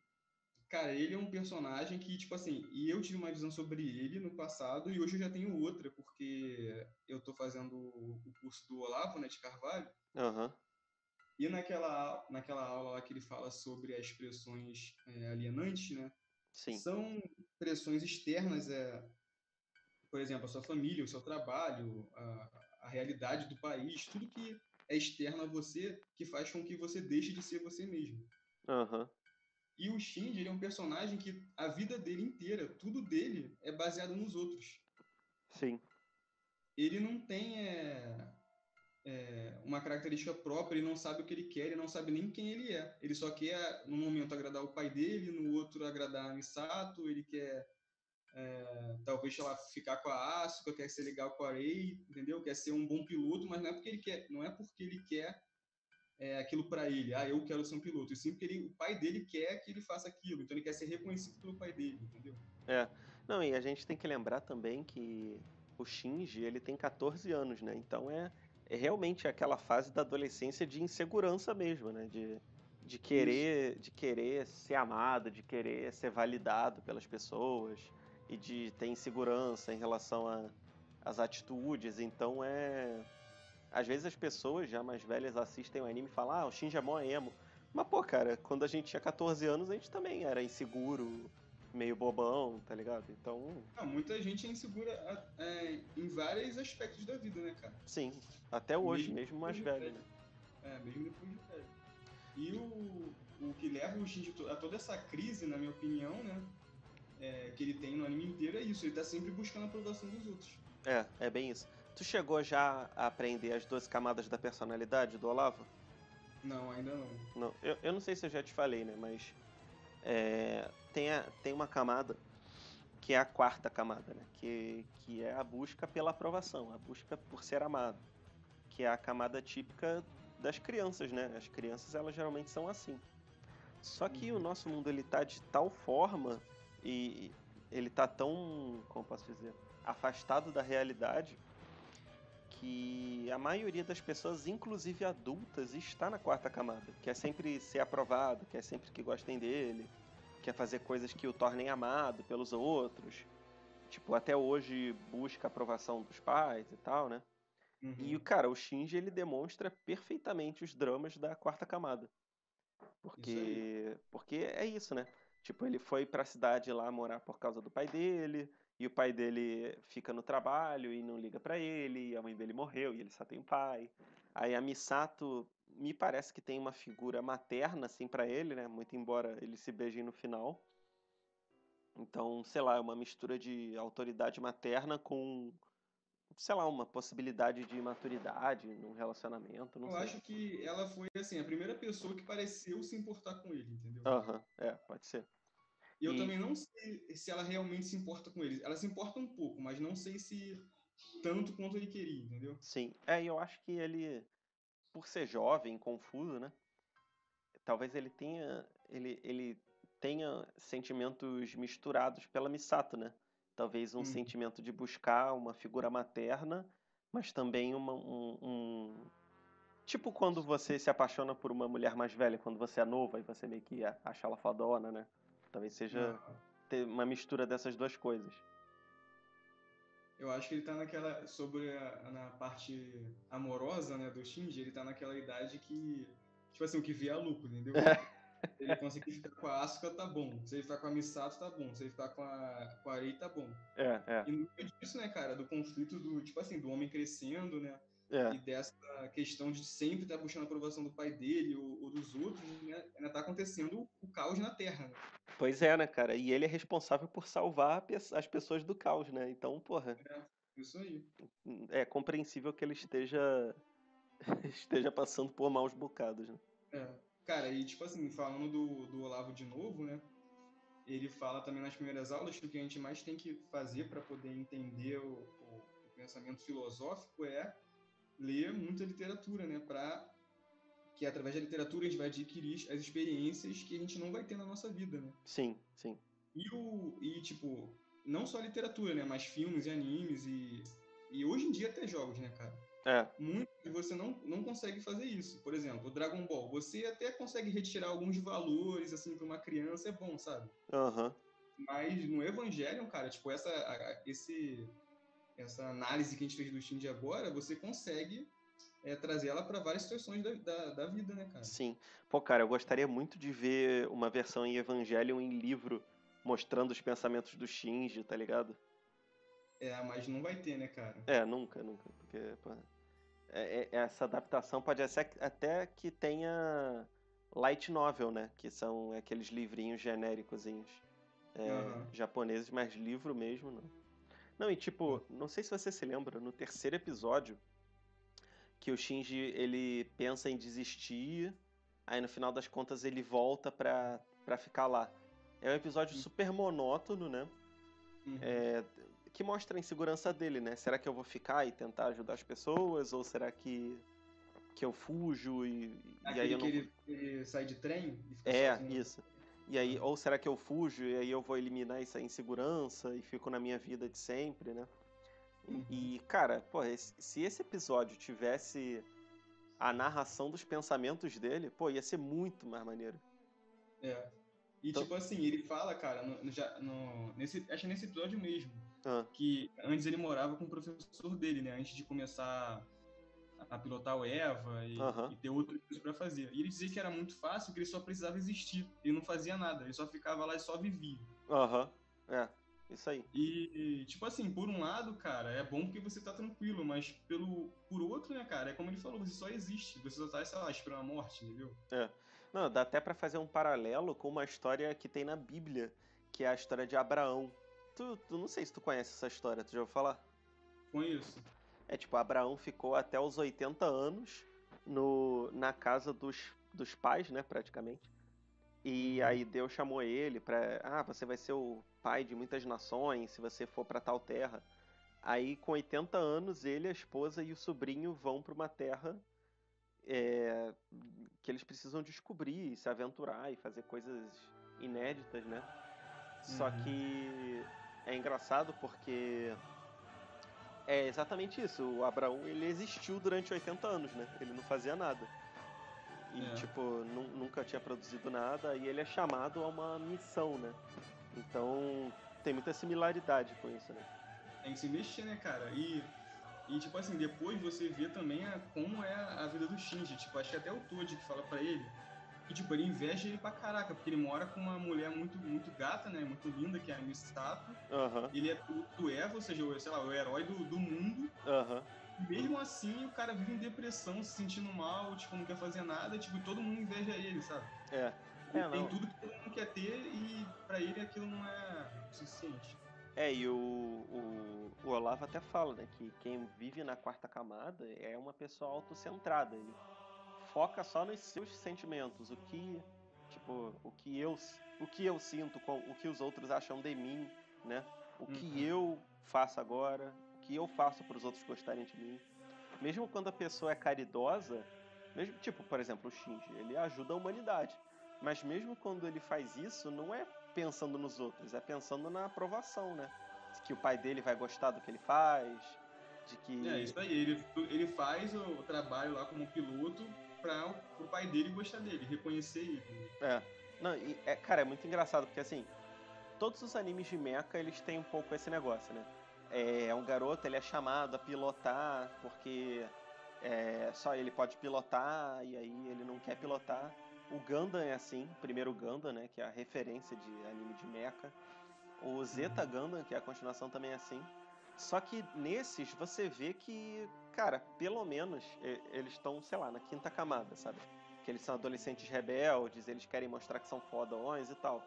Cara, ele é um personagem que, tipo assim, e eu tive uma visão sobre ele no passado e hoje eu já tenho outra, porque eu tô fazendo o curso do Olavo, né, de Carvalho, Aham. e naquela, naquela aula lá que ele fala sobre as pressões é, alienantes, né, Sim. são pressões externas, é, por exemplo, a sua família, o seu trabalho, a, a realidade do país, tudo que é externo a você que faz com que você deixe de ser você mesmo. Aham. E o Shinji, ele é um personagem que a vida dele inteira, tudo dele é baseado nos outros. Sim. Ele não tem é, é, uma característica própria, ele não sabe o que ele quer, ele não sabe nem quem ele é. Ele só quer, num momento, agradar o pai dele, no outro, agradar a Misato, ele quer, é, talvez, lá, ficar com a Asuka, quer ser legal com a Rei, entendeu? Quer ser um bom piloto, mas não é porque ele quer, não é porque ele quer é, aquilo para ele, ah, eu quero ser um piloto, e sim porque ele, o pai dele quer que ele faça aquilo, então ele quer ser reconhecido pelo pai dele, entendeu? É. Não, e a gente tem que lembrar também que o Shinji, ele tem 14 anos, né? Então é, é realmente aquela fase da adolescência de insegurança mesmo, né? De, de querer, de querer ser amado, de querer ser validado pelas pessoas e de ter insegurança em relação às atitudes. Então é às vezes as pessoas já mais velhas assistem o anime e falam: "Ah, o Shinji é mó emo". Mas pô, cara, quando a gente tinha 14 anos, a gente também era inseguro, meio bobão, tá ligado? Então, Ah, muita gente é insegura é, em vários aspectos da vida, né, cara? sim, até hoje, Mesmo mesmo mais velho, né? É, mesmo depois de velho. E o, o que leva o Shinji a toda essa crise, na minha opinião, né? é, que ele tem no anime inteiro é isso, ele tá sempre buscando a aprovação dos outros. É, é bem isso. Tu chegou já a aprender as duas camadas da personalidade do Olavo? Não, ainda não. Não, eu, eu não sei se eu já te falei, né? Mas é, tem, a, tem uma camada que é a quarta camada, né? Que, que é a busca pela aprovação, a busca por ser amado. Que é a camada típica das crianças, né? As crianças, elas geralmente são assim. Só que o nosso mundo, ele tá de tal forma e ele tá tão, como posso dizer, afastado da realidade que a maioria das pessoas, inclusive adultas, está na quarta camada. Quer sempre ser aprovado, quer sempre que gostem dele, quer fazer coisas que o tornem amado pelos outros. Tipo, até hoje busca a aprovação dos pais e tal, né? Uhum. E, cara, o Shinji, ele demonstra perfeitamente os dramas da quarta camada. Porque, porque é isso, né? Tipo, ele foi pra cidade lá morar por causa do pai dele, e o pai dele fica no trabalho e não liga pra ele, e a mãe dele morreu e ele só tem um pai. Aí a Misato me parece que tem uma figura materna assim pra ele, né? Muito embora eles se beijem no final. Então, sei lá, é uma mistura de autoridade materna com sei lá, uma possibilidade de maturidade num relacionamento, não Eu sei. acho que ela foi, assim, a primeira pessoa que pareceu se importar com ele, entendeu? Aham, é, pode ser. E eu também não sei se ela realmente se importa com ele. Ela se importa um pouco, mas não sei se tanto quanto ele queria, entendeu? Sim. É, eu acho que ele, por ser jovem, confuso, né? Talvez ele tenha, ele, ele tenha sentimentos misturados pela Misato, né? Talvez um Hum. sentimento de buscar uma figura materna, mas também uma, um, um- Tipo quando você se apaixona por uma mulher mais velha, quando você é novo, e você meio que acha ela fodona, né? Talvez seja ter uma mistura dessas duas coisas. Eu acho que ele tá naquela. Sobre a na parte amorosa, né, do Shinji, ele tá naquela idade que. Tipo assim, o que vê é lucro, entendeu? [LAUGHS] ele conseguir ficar com a Asuka, tá bom. Se ele ficar com a Misato, tá bom. Se ele ficar com a, com a Arei, tá bom. É, é, E no meio disso, né, cara, do conflito do, tipo assim, do homem crescendo, né? É. E dessa questão de sempre estar buscando a aprovação do pai dele ou, ou dos outros, né? Ainda tá acontecendo o caos na Terra, né? Pois é, né, cara? E ele é responsável por salvar as pessoas do caos, né? Então, porra, Isso aí. é compreensível que ele esteja [LAUGHS] esteja passando por maus bocados, né? É. Cara, e tipo assim, falando do, do Olavo de novo, né? Ele fala também nas primeiras aulas que o que a gente mais tem que fazer para poder entender o- o pensamento filosófico é ler muita literatura, né? Para que através da literatura a gente vai adquirir as experiências que a gente não vai ter na nossa vida, né? Sim, sim. E, o, e tipo, não só literatura, né? Mas filmes e animes e, e hoje em dia até jogos, né, cara? É, muito que você não, não consegue fazer isso. Por exemplo, o Dragon Ball, você até consegue retirar alguns valores assim para uma criança, é bom, sabe? aham. Mas no Evangelion, cara, tipo essa esse essa análise que a gente fez do Shinji agora, você consegue é, trazer ela para várias situações da, da, da vida, né, cara? Sim. Pô, cara, eu gostaria muito de ver uma versão em Evangelion em livro mostrando os pensamentos do Shinji, tá ligado? É, mas não vai ter, né, cara? É, nunca, nunca. Porque, pô, é- é- essa adaptação pode ser até que tenha light novel, né? Que são aqueles livrinhos genéricozinhos é, Aham. japoneses, mas livro mesmo, não. Não, e tipo, não sei se você se lembra, no terceiro episódio, que o Shinji, ele pensa em desistir, aí no final das contas ele volta pra, pra ficar lá. É um episódio Hum. super monótono, né? Uhum. é, que mostra a insegurança dele, né? Será que eu vou ficar e tentar ajudar as pessoas? Ou será que, que eu fujo e, e aí eu não que ele, ele sai de trem e fica É, sozinho. isso. E aí, ou será que eu fujo e aí eu vou eliminar essa insegurança e fico na minha vida de sempre, né? E- Uhum. E, cara, pô, se esse episódio tivesse a narração dos pensamentos dele, pô, ia ser muito mais maneiro. É. E Então- tipo assim, ele fala, cara, no, já, no, nesse, acho que nesse episódio mesmo, Ah, que antes ele morava com o professor dele, né? Antes de começar a, pilotar o Eva e, Aham. e ter outro coisa pra fazer. E ele dizia que era muito fácil, que ele só precisava existir. Ele não fazia nada, ele só ficava lá e só vivia. Aham, é, isso aí. E, tipo assim, por um lado, cara, é bom porque você tá tranquilo, mas pelo, por outro, né, cara, é como ele falou, você só existe, você só tá, sei lá, esperando a morte, entendeu? Não, dá até pra fazer um paralelo com uma história que tem na Bíblia, que é a história de Abraão. Tu, tu não sei se tu conhece essa história, tu já ouviu falar? Conheço. É tipo, Abraão ficou até os 80 anos no, na casa dos, dos pais, né, praticamente. E aí Deus chamou ele para, ah, você vai ser o pai de muitas nações se você for para tal terra. Aí com 80 anos ele, a esposa e o sobrinho vão para uma terra é, que eles precisam descobrir, se aventurar e fazer coisas inéditas, né? Só Uhum. que é engraçado porque é exatamente isso. O Abraão ele existiu durante 80 anos, né? Ele não fazia nada. E, É. tipo, nu- nunca tinha produzido nada e ele é chamado a uma missão, né? Então tem muita similaridade com isso, né? Tem que se investir, né, cara? E, e tipo assim, depois você vê também a, como é a vida do Shinji. Tipo, acho que até o Toad que fala pra ele que, tipo, ele inveja ele pra caraca, porque ele mora com uma mulher muito, muito gata, né? Muito linda, que é a Misato. Aham, Ele é o do Eva, ou seja, o, sei lá, o herói do, do mundo. aham. E mesmo assim, o cara vive em depressão, se sentindo mal, tipo, não quer fazer nada, tipo, e todo mundo inveja ele, sabe? É. Ele É, tem tudo que todo mundo quer ter e pra ele aquilo não é o suficiente. É, e o, o, o Olavo até fala, né, que quem vive na quarta camada é uma pessoa autocentrada. Ele foca só nos seus sentimentos, o que, tipo, o que eu, o que eu sinto, o que os outros acham de mim, né? O que Uhum. eu faço agora, o que eu faço para os outros gostarem de mim. Mesmo quando a pessoa é caridosa, mesmo, tipo, por exemplo, o Shinji, ele ajuda a humanidade. Mas mesmo quando ele faz isso, não é pensando nos outros, é pensando na aprovação, né? Que o pai dele vai gostar do que ele faz, de que. É, isso aí, ele, ele faz o trabalho lá como piloto para o pai dele gostar dele, reconhecer ele. É. Não, e, é, cara, é muito engraçado, porque assim, todos os animes de mecha, eles têm um pouco esse negócio, né? É um garoto, ele é chamado a pilotar, porque é, só ele pode pilotar, e aí ele não quer pilotar. O Gundam é assim, o primeiro Gundam, né, que é a referência de anime de mecha. O Zeta Gundam, que é a continuação, também é assim. Só que nesses você vê que, cara, pelo menos eles estão, sei lá, na quinta camada, sabe? Que eles são adolescentes rebeldes, eles querem mostrar que são fodões e tal.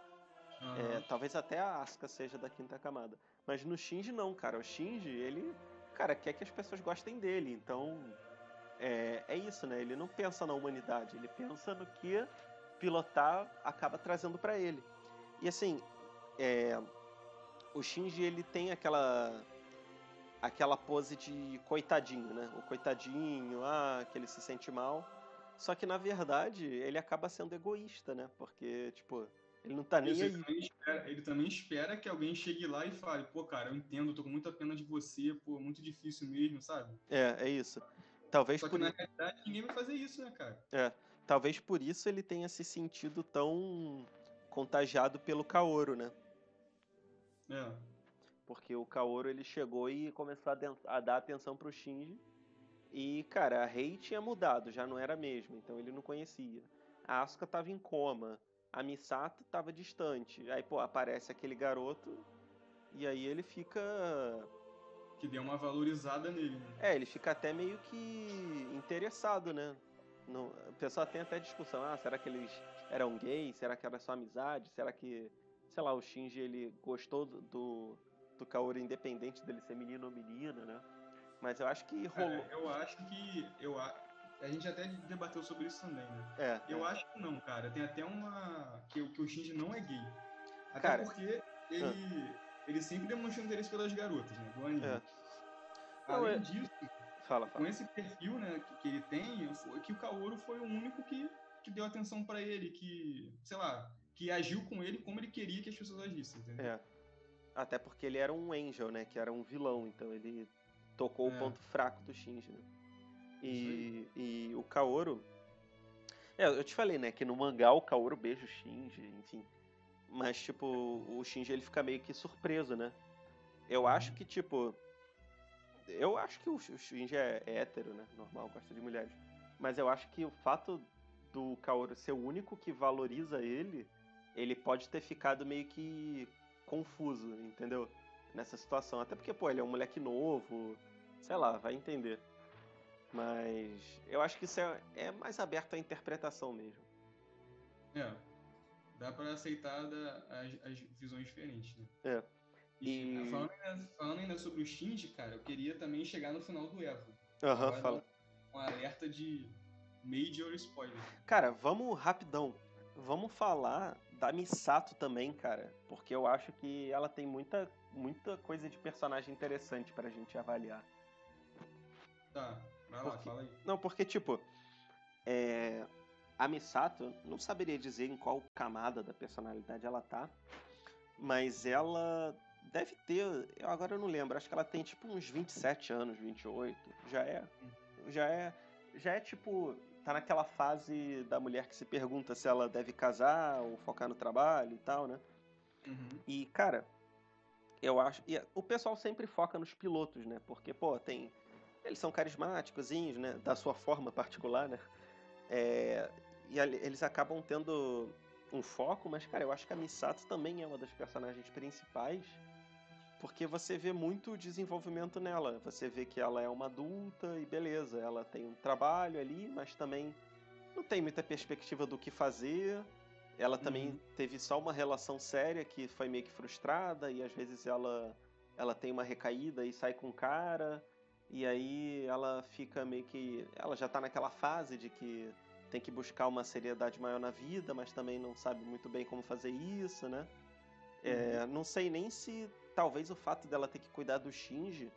É, Aham. talvez até a Asuka seja da quinta camada. Mas no Shinji não, cara. O Shinji, ele, cara, quer que as pessoas gostem dele. Então, é, é isso, né? Ele não pensa na humanidade, ele pensa no que pilotar acaba trazendo pra ele. E assim, é, o Shinji, ele tem aquela aquela pose de coitadinho, né? O coitadinho, ah, que ele se sente mal. Só que na verdade, ele acaba sendo egoísta, né? Porque, tipo, ele não tá nem Isso, aí. ele, também espera, ele também espera que alguém chegue lá e fale, pô, cara, eu entendo, eu tô com muita pena de você, pô, muito difícil mesmo, sabe? É, é isso. Talvez Só que por, na i- realidade ninguém vai fazer isso, né, cara? é, talvez por isso ele tenha se sentido tão contagiado pelo Kaoru, né? É. Porque o Kaoru ele chegou e começou a, a dar atenção pro Shinji. E, cara, a Rei tinha mudado, já não era a mesma, então ele não conhecia. A Asuka tava em coma, a Misato tava distante. Aí, pô, aparece aquele garoto e aí ele fica Que deu uma valorizada nele, né? É, ele fica até meio que interessado, né? No, o pessoal tem até discussão, ah, será que eles eram gays? Será que era só amizade? Será que, sei lá, o Shinji ele gostou do, do, Kaoru independente dele ser menino ou menina, né? Mas eu acho que rolou. Cara, eu acho que. Eu, a, a gente até debateu sobre isso também, né? É, Eu é. acho que não, cara. Tem até uma. Que, o- que o Shinji não é gay. Até Cara, porque ele. Ele sempre demonstrou interesse pelas garotas, né? Do anime. É. Não, Além é- disso, Fala, com fala. esse perfil né, que, que ele tem, foi que o Kaoru foi o único que, que deu atenção pra ele, que, sei lá, que agiu com ele como ele queria que as pessoas agissem, entendeu? É. Até porque ele era um Angel, né? Que era um vilão, então ele tocou o É. ponto fraco do Shinji, né? E, Isso e o Kaoru. É, eu te falei, né? Que no mangá o Kaoru beija o Shinji, enfim. Mas, tipo, o Shinji ele fica meio que surpreso, né? Eu acho que, tipo. Eu acho que o o Shinji é, é hétero, né? Normal, gosta de mulheres. Mas eu acho que o fato do Kaoru ser o único que valoriza ele, ele pode ter ficado meio que confuso, entendeu? Nessa situação. Até porque, pô, ele é um moleque novo, sei lá, vai entender. Mas eu acho que isso é, é mais aberto à interpretação mesmo. É. dá pra aceitar da, as, as visões diferentes, né? É. E, E- falando, ainda, falando ainda sobre o Shinji, cara, eu queria também chegar no final do Evo. Aham, Agora, fala. Um alerta de major spoiler. Cara, vamos rapidão. Vamos falar da Misato também, cara. Porque eu acho que ela tem muita, muita coisa de personagem interessante pra gente avaliar. Tá, vai lá, fala aí. Não, porque, tipo, é, a Misato, não saberia dizer em qual camada da personalidade ela tá, mas ela deve ter, eu agora eu não lembro, acho que ela tem tipo uns 27 anos, 28, já é, já é, já é tipo, tá naquela fase da mulher que se pergunta se ela deve casar ou focar no trabalho e tal, né? Uhum. E, cara, eu acho. E o pessoal sempre foca nos pilotos, né? Porque, pô, tem. Eles são carismáticos, né? Da sua forma particular, né? É, e eles acabam tendo um foco, mas, cara, eu acho que a Misato também é uma das personagens principais. Porque você vê muito desenvolvimento nela. Você vê que ela é uma adulta e beleza, ela tem um trabalho ali, mas também não tem muita perspectiva do que fazer. Ela também Uhum. teve só uma relação séria que foi meio que frustrada e às vezes ela ela tem uma recaída e sai com o cara e aí ela fica meio que ela já tá naquela fase de que tem que buscar uma seriedade maior na vida, mas também não sabe muito bem como fazer isso, né? É, não sei nem se talvez o fato dela ter que cuidar do Shinji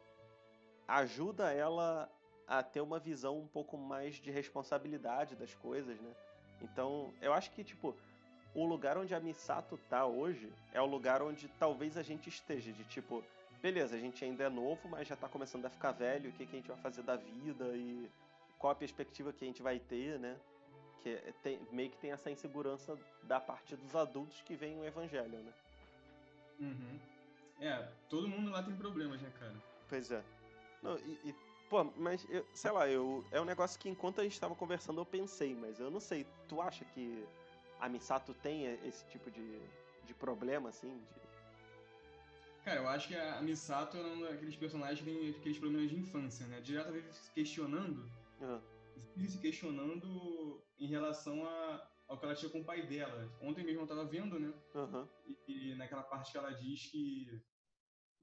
ajuda ela a ter uma visão um pouco mais de responsabilidade das coisas, né? Então, eu acho que, tipo, o lugar onde a Misato tá hoje é o lugar onde talvez a gente esteja, de tipo, beleza, a gente ainda é novo, mas já tá começando a ficar velho, o que, que a gente vai fazer da vida e qual a perspectiva que a gente vai ter, né? Que é- tem, meio que tem essa insegurança da parte dos adultos que vem o evangelho, né? Uhum. É, todo mundo lá tem problemas, né, cara? Pois é. Não, e, e, pô, mas, eu, sei lá, eu, é um negócio que enquanto a gente tava conversando eu pensei, mas eu não sei, tu acha que a Misato tem esse tipo de, de problema, assim? de- Cara, eu acho que a Misato é um daqueles personagens que tem aqueles problemas de infância, né? Direto vive se questionando, vive se questionando em relação a, ao que ela tinha com o pai dela. Ontem mesmo eu tava vendo, né? Aham, E, e naquela parte que ela diz que,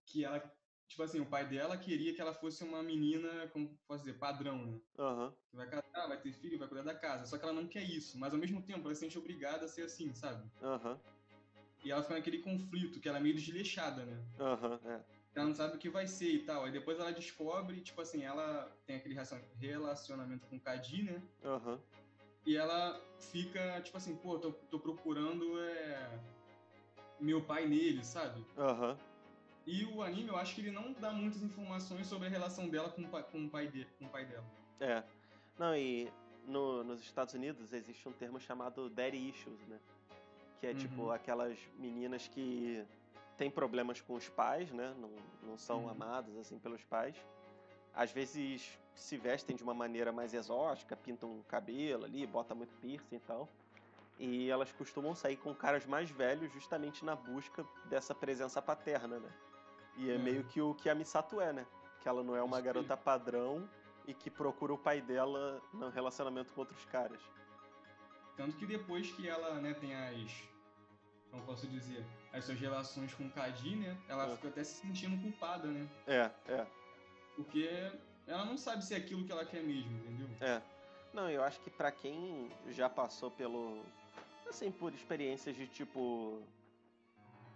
que ela, tipo assim, o pai dela queria que ela fosse uma menina, como posso dizer, padrão, né? aham, Que vai casar, vai ter filho, vai cuidar da casa. Só que ela não quer isso, mas ao mesmo tempo ela se sente obrigada a ser assim, sabe? aham, E ela fica naquele conflito, que ela é meio desleixada, né? aham, é. Ela não sabe o que vai ser e tal. Aí depois ela descobre, tipo assim, ela tem aquele relacion- relacionamento com o Kadi, né? Aham, E ela fica, tipo assim, pô, tô, tô procurando é, meu pai nele, sabe? aham, E o anime, eu acho que ele não dá muitas informações sobre a relação dela com o pai, com o pai, de, com o pai dela. é. Não, e no, nos Estados Unidos existe um termo chamado daddy issues, né? Que é tipo Uhum. aquelas meninas que têm problemas com os pais, né? Não, não são Uhum. amadas assim pelos pais. Às vezes se vestem de uma maneira mais exótica, pintam o cabelo ali, botam muito piercing e tal. E elas costumam sair com caras mais velhos justamente na busca dessa presença paterna, né? E é Uhum. meio que o que a Misato é, né? Que ela não é uma garota padrão e que procura o pai dela no relacionamento com outros caras. Tanto que depois que ela, né, tem as. Como posso dizer? As suas relações com o Kadi, né? Ela É. fica até se sentindo culpada, né? É, é, Porque ela não sabe se é aquilo que ela quer mesmo, entendeu? é. Não, eu acho que pra quem já passou pelo. Assim, por experiências de tipo.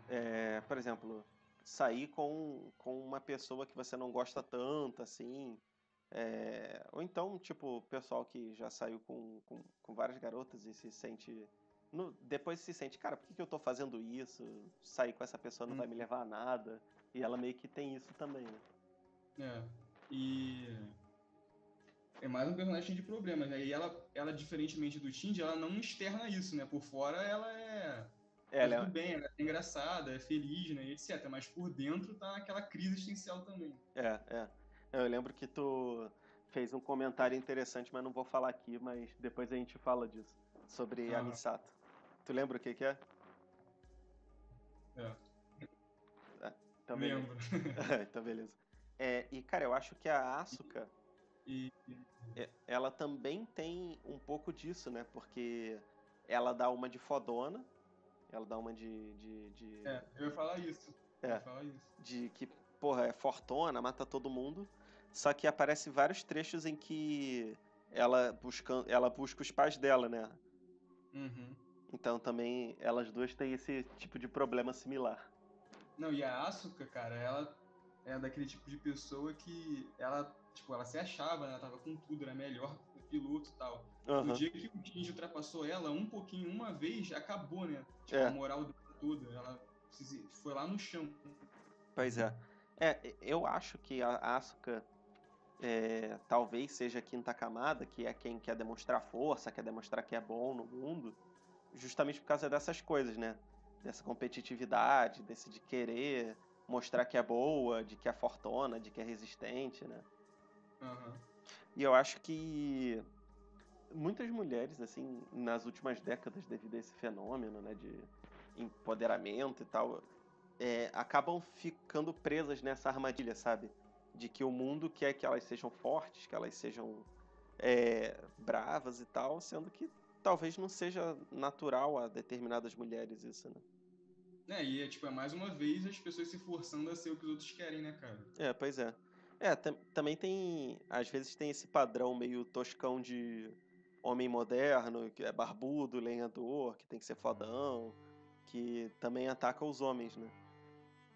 é, por exemplo, sair com, com uma pessoa que você não gosta tanto, assim. é, ou então, tipo, pessoal que já saiu com, com, com várias garotas e se sente. no- depois se sente, cara, por que, que eu tô fazendo isso? Sair com essa pessoa não vai me levar a nada. E ela meio que tem isso também, né? É. E. É mais um personagem de problemas, né? E ela, ela, diferentemente do Shinji, ela não externa isso, né? Por fora ela é. Ela tá é, tudo bem, ela é engraçada, é feliz, né? e Etc. Mas por dentro tá aquela crise existencial também. É, é. Eu lembro que tu fez um comentário interessante, mas não vou falar aqui, mas depois a gente fala disso. Sobre a Ah. Misato. Tu lembra o que que é? É. Então, beleza. Lembro. [LAUGHS] então, beleza. É, e, cara, eu acho que a Asuka, E. é, ela também tem um pouco disso, né? Porque ela dá uma de fodona, Ela dá uma de. de, de... É, eu ia falar isso. É. Eu ia falar isso. de que, porra, é fortona, mata todo mundo. Só que aparece vários trechos em que ela busca, ela busca os pais dela, né? Uhum. Então também elas duas têm esse tipo de problema similar. Não, e a Asuka, cara, ela é daquele tipo de pessoa que ela, tipo, ela se achava, né? Ela tava com tudo, era melhor piloto e tal. Aham. No dia que o Shinji ultrapassou ela, um pouquinho, uma vez, acabou, né? Tipo, É. a moral dela toda. Ela foi lá no chão. Pois é. É, eu acho que a Asuka é, talvez seja a quinta camada, que é quem quer demonstrar força, quer demonstrar que é bom no mundo, justamente por causa dessas coisas, né? Dessa competitividade, desse de querer mostrar que é boa, de que é fortona, de que é resistente, né? Aham. E eu acho que muitas mulheres, assim, nas últimas décadas, devido a esse fenômeno, né, de empoderamento e tal, é, acabam ficando presas nessa armadilha, sabe? De que o mundo quer que elas sejam fortes, que elas sejam é, bravas e tal, sendo que talvez não seja natural a determinadas mulheres isso, né? É, e é tipo, é mais uma vez as pessoas se forçando a ser o que os outros querem, né, cara? É, pois é. É, tam- também tem. Às vezes tem esse padrão meio toscão de homem moderno, que é barbudo, lenhador, que tem que ser fodão, que também ataca os homens, né?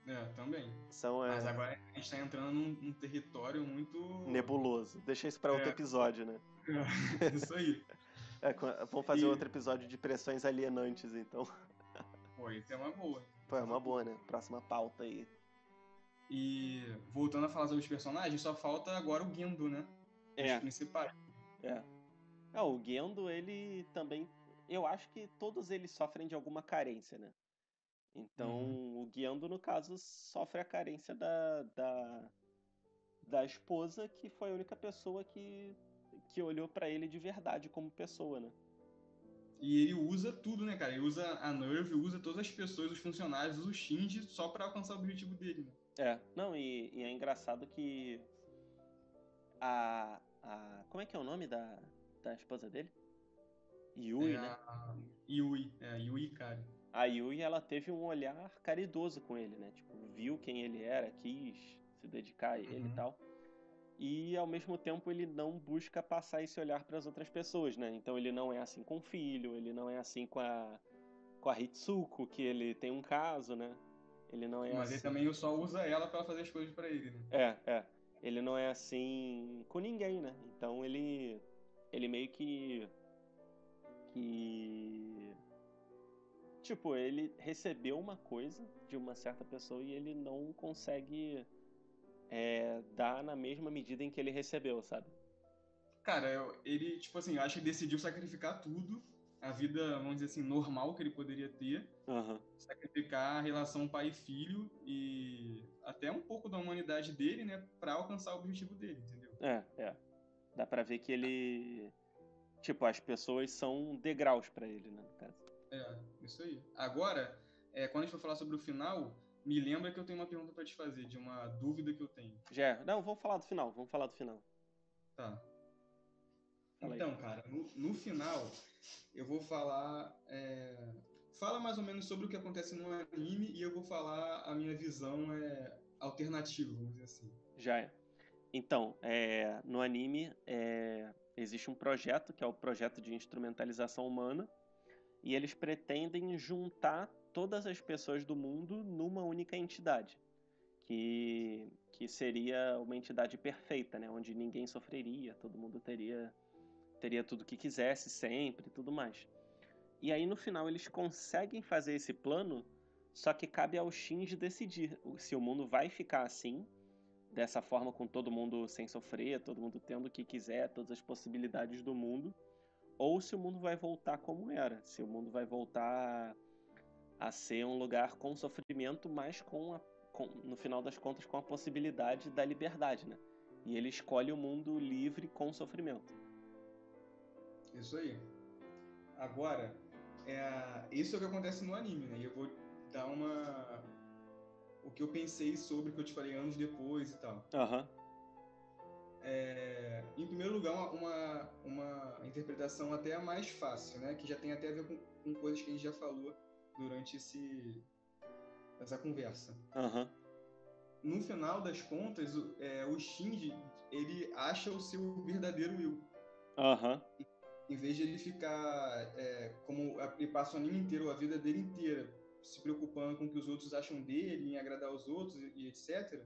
É, também. São é, Mas agora a gente tá entrando num, num território muito. nebuloso. Deixa isso pra outro É. episódio, né? [LAUGHS] Isso aí. [LAUGHS] É, vamos fazer E- outro episódio de pressões alienantes, então. Pô, isso é uma boa. Pô, é uma boa, né? Próxima pauta aí. E voltando a falar sobre os personagens, só falta agora o Gendo, né? É. Os principais. É. É, o Gendo, ele também. Eu acho que todos eles sofrem de alguma carência, né? Então, o Gendo, no caso, sofre a carência da, da, da esposa, que foi a única pessoa que, que olhou pra ele de verdade como pessoa, né? E ele usa tudo, né, cara? Ele usa a Nerve, usa todas as pessoas, os funcionários, usa o Shinji só pra alcançar o objetivo dele, né? É, não, e, e é engraçado que a, a. Como é que é o nome da, da esposa dele? Yui, é né? a Yui, é a Yui, cara. A Yui, ela teve um olhar caridoso com ele, né? Tipo, viu quem ele era, quis se dedicar a ele Uhum. e tal. E ao mesmo tempo ele não busca passar esse olhar para as outras pessoas, né? Então ele não é assim com o filho, ele não é assim com a com a Hitsuko, que ele tem um caso, né? Ele não é Mas ele assim. também só usa ela pra fazer as coisas pra ele, né? É, é. Ele não é assim com ninguém, né? Então ele ele meio que que tipo, ele recebeu uma coisa de uma certa pessoa e ele não consegue é, dar na mesma medida em que ele recebeu, sabe? Cara, eu- ele, tipo assim, eu acho que decidiu sacrificar tudo, a vida, vamos dizer assim, normal que ele poderia ter, Aham. sacrificar a relação pai e filho e até um pouco da humanidade dele, né, pra alcançar o objetivo dele, entendeu? É, é. Dá pra ver que ele tipo, as pessoas são degraus pra ele, né, no caso. É, isso aí. Agora, é, quando a gente for falar sobre o final, me lembra que eu tenho uma pergunta pra te fazer, de uma dúvida que eu tenho. Já, é. não, vamos falar do final, vamos falar do final. Tá. Fala aí. Então, cara, no, no final, eu vou falar. é, Fala mais ou menos sobre o que acontece no anime e eu vou falar a minha visão é, alternativa, vamos dizer assim. Já é. Então, é, no anime é, existe um projeto que é o projeto de instrumentalização humana e eles pretendem juntar todas as pessoas do mundo numa única entidade, que, que seria uma entidade perfeita, né, onde ninguém sofreria, todo mundo teria teria tudo que quisesse sempre, e tudo mais. E aí no final eles conseguem fazer esse plano, só que cabe ao Shinji decidir se o mundo vai ficar assim dessa forma com todo mundo sem sofrer, todo mundo tendo o que quiser, todas as possibilidades do mundo, ou se o mundo vai voltar como era, se o mundo vai voltar a ser um lugar com sofrimento, mas com, a, com no final das contas com a possibilidade da liberdade, né? E ele escolhe o mundo livre com sofrimento. Isso aí. Agora, é, isso é o que acontece no anime, né? E eu vou dar uma. O que eu pensei sobre o que eu te falei anos depois e tal. Aham. É, em primeiro lugar, uma, uma, interpretação até mais fácil, né? Que já tem até a ver com, com coisas que a gente já falou durante esse, essa conversa. Aham. No final das contas, o, é, o Shinji, ele acha o seu verdadeiro eu. Aham. Em vez de ele ficar, é, como ele passa o anime inteiro, a vida dele inteira, se preocupando com o que os outros acham dele, em agradar os outros e, e etc.,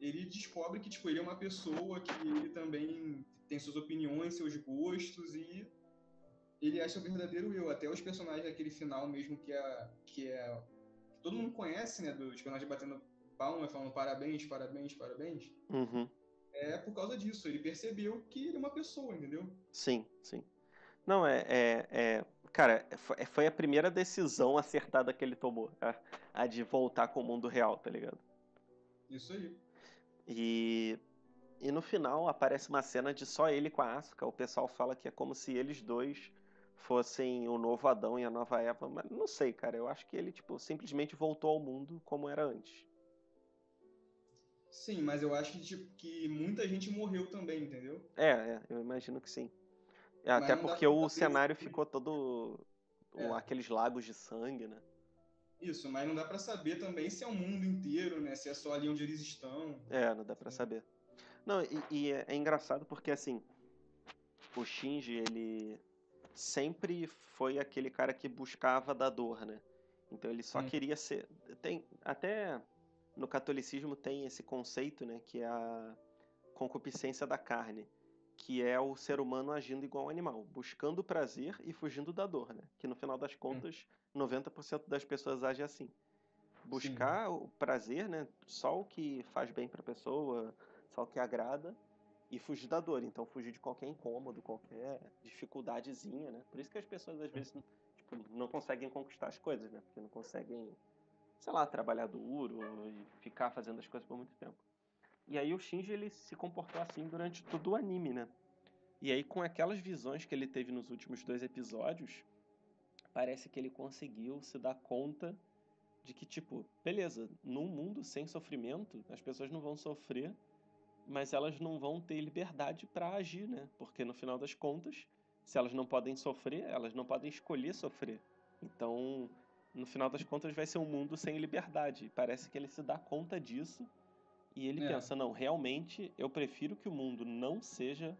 ele descobre que tipo, ele é uma pessoa que ele também tem suas opiniões, seus gostos e ele acha o verdadeiro eu. Até os personagens daquele final mesmo que é que é que todo mundo conhece, né, dos personagens batendo palma, falando parabéns, parabéns, parabéns. Uhum. É por causa disso. Ele percebeu que ele é uma pessoa, entendeu? Sim, sim. Não, é, é, é- Cara, foi- foi a primeira decisão acertada que ele tomou. A, a de voltar com o mundo real, tá ligado? Isso aí. E, e no final aparece uma cena de só ele com a Asuka. O pessoal fala que é como se eles dois fossem o novo Adão e a nova Eva, mas não sei, cara. Eu acho que ele, tipo, simplesmente voltou ao mundo como era antes. Sim, mas eu acho que, tipo, que muita gente morreu também, entendeu? É, é, eu imagino que sim. É, até porque o saber cenário se- ficou todo. É. aqueles lagos de sangue, né? Isso, mas não dá pra saber também se é o mundo inteiro, né? Se é só ali onde eles estão. É, não dá pra saber. Não, e, e é, é engraçado porque assim, o Shinji, ele sempre foi aquele cara que buscava da dor, né? Então ele só Hum. queria ser. Tem, até no catolicismo tem esse conceito, né? Que é a concupiscência da carne. Que é o ser humano agindo igual um animal, buscando prazer e fugindo da dor, né? Que no final das contas, 90% das pessoas agem assim. Buscar o prazer, né? Só o que faz bem pra pessoa, só o que agrada e fugir da dor. Então fugir de qualquer incômodo, qualquer dificuldadezinha, né? Por isso que as pessoas às vezes tipo, não conseguem conquistar as coisas, né? Porque não conseguem, sei lá, trabalhar duro e ficar fazendo as coisas por muito tempo. E aí o Shinji ele se comportou assim durante todo o anime, né? E aí com aquelas visões que ele teve nos últimos dois episódios, parece que ele conseguiu se dar conta de que, tipo, beleza, num mundo sem sofrimento, as pessoas não vão sofrer, mas elas não vão ter liberdade pra agir, né? Porque no final das contas, se elas não podem sofrer, elas não podem escolher sofrer. Então, no final das contas, vai ser um mundo sem liberdade. Parece que ele se dá conta disso e ele É. pensa: não, realmente eu prefiro que o mundo não seja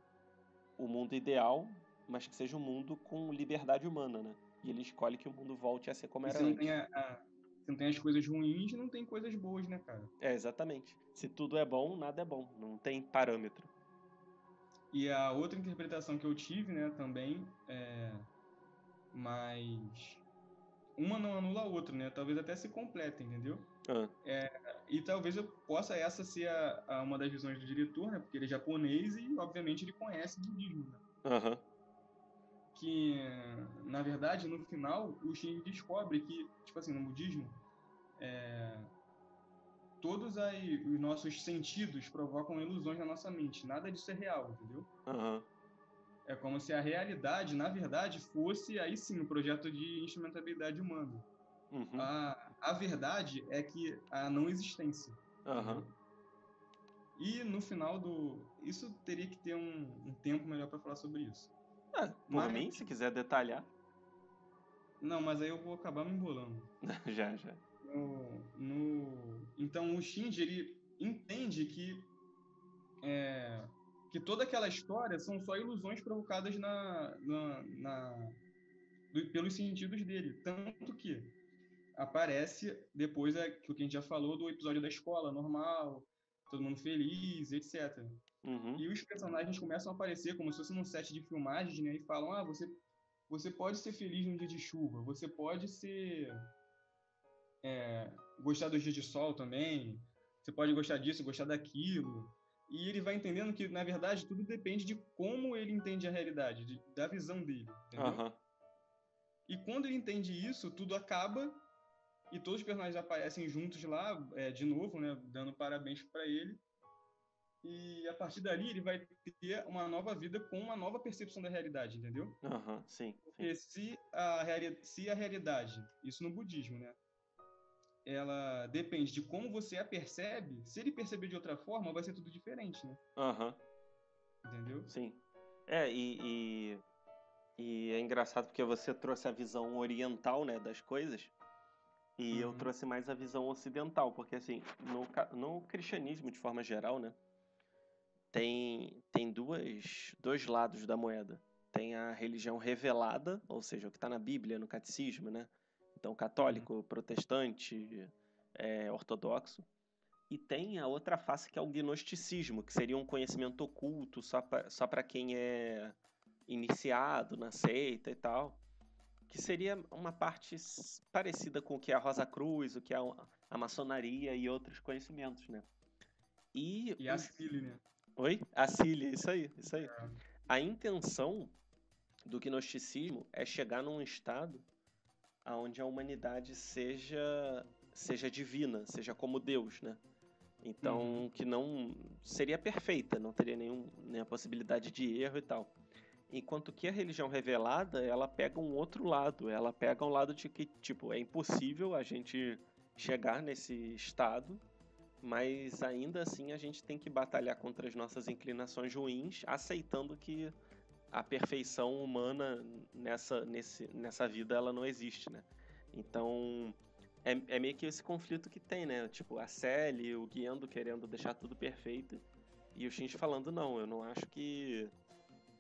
o mundo ideal, mas que seja um mundo com liberdade humana, né? E ele escolhe que o mundo volte a ser como era não, antes. tem a, a- se não tem as coisas ruins, não tem coisas boas, né, cara? É, exatamente. Se tudo é bom, nada é bom. Não tem parâmetro. E a outra interpretação que eu tive, né, também, é. Mas. Uma não anula a outra, né? Talvez até se completa, entendeu? Ah, E talvez eu possa essa ser a, a- uma das visões do diretor, né? Porque ele é japonês e, obviamente, ele conhece budismo, né? Aham. Que na verdade no final o Shinji descobre que tipo assim no budismo é, todos aí os nossos sentidos provocam ilusões na nossa mente nada disso é real entendeu Aham. é como se a realidade na verdade fosse aí sim um projeto de instrumentabilidade humana Uhum. a, a verdade é que a não existência entendeu? e no final do isso teria que ter um, um tempo melhor para falar sobre isso Ah, por Mas- mim, se quiser detalhar. não mas aí eu vou acabar me embolando [LAUGHS] já, já. no, no- então o Shinji ele entende que é, que toda aquela história são só ilusões provocadas na, na, na- do- pelos sentidos dele tanto que aparece depois é, que o que a gente já falou do episódio da escola normal todo mundo feliz etc Uhum. e os personagens começam a aparecer como se fosse num set de filmagens, né? E falam, ah, você, você pode ser feliz num dia de chuva, você pode ser... é, gostar dos dias de sol também, você pode gostar disso, gostar daquilo. E ele vai entendendo que, na verdade, tudo depende de como ele entende a realidade, de- da visão dele? Aham. E quando ele entende isso, tudo acaba e todos os personagens aparecem juntos lá, é, de novo, né, dando parabéns para ele. E a partir dali ele vai ter uma nova vida com uma nova percepção da realidade, entendeu? Aham. Sim. sim. Porque se a, reali- se a realidade, isso no budismo, né? Ela depende de como você a percebe, se ele perceber de outra forma, vai ser tudo diferente, né? Aham. Entendeu? Sim. É, e, e, e é engraçado porque você trouxe a visão oriental, né, das coisas. E eu Uhum. trouxe mais a visão ocidental, porque assim, no, no cristianismo de forma geral, né, tem, tem duas, dois lados da moeda. Tem a religião revelada, ou seja, o que está na Bíblia, no catecismo, né? Então, católico, protestante, é, ortodoxo. E tem a outra face que é o gnosticismo, que seria um conhecimento oculto só para só para quem é iniciado na seita e tal. Que seria uma parte parecida com o que é a Rosa Cruz, o que é a maçonaria e outros conhecimentos, né? E, E a Cília, né? Oi? A Cília, isso aí, isso aí. É. A intenção do gnosticismo é chegar num estado onde a humanidade seja seja divina, seja como Deus, né? Então, Uhum. que não seria perfeita, não teria nenhum, nenhuma possibilidade de erro e tal. Enquanto que a religião revelada, ela pega um outro lado, ela pega um lado de que, tipo, é impossível a gente chegar nesse estado, mas ainda assim a gente tem que batalhar contra as nossas inclinações ruins, aceitando que a perfeição humana nessa, nesse, nessa vida ela não existe, né? Então é, é meio que esse conflito que tem, né? Tipo, a Sally, o Guiendo querendo deixar tudo perfeito e o Shinji falando, não, eu não acho que,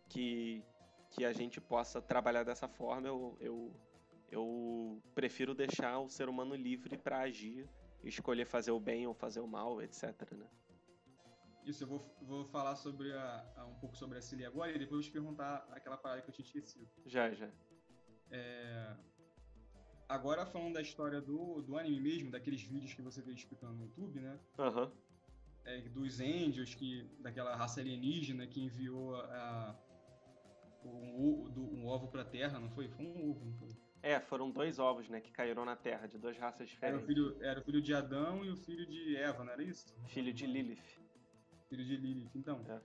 que, que a gente possa trabalhar dessa forma, eu, eu, eu prefiro deixar o ser humano livre para agir, escolher fazer o bem ou fazer o mal, etc, né? Isso, eu vou, vou falar sobre a, a- um pouco sobre a Cília agora e depois vou te perguntar aquela parada que eu tinha esquecido. Já, já. Agora falando da história do, do anime mesmo, daqueles vídeos que você veio explicando no YouTube, né? Aham. É, dos índios, que, daquela raça alienígena que enviou a, um, um ovo pra Terra, não foi? Foi um ovo, não foi? É, foram dois ovos, né, que caíram na Terra, de duas raças Era o, diferentes. filho, era o filho de Adão e o filho de Eva, não era isso? Filho de Lilith. Filho de Lilith, então. É.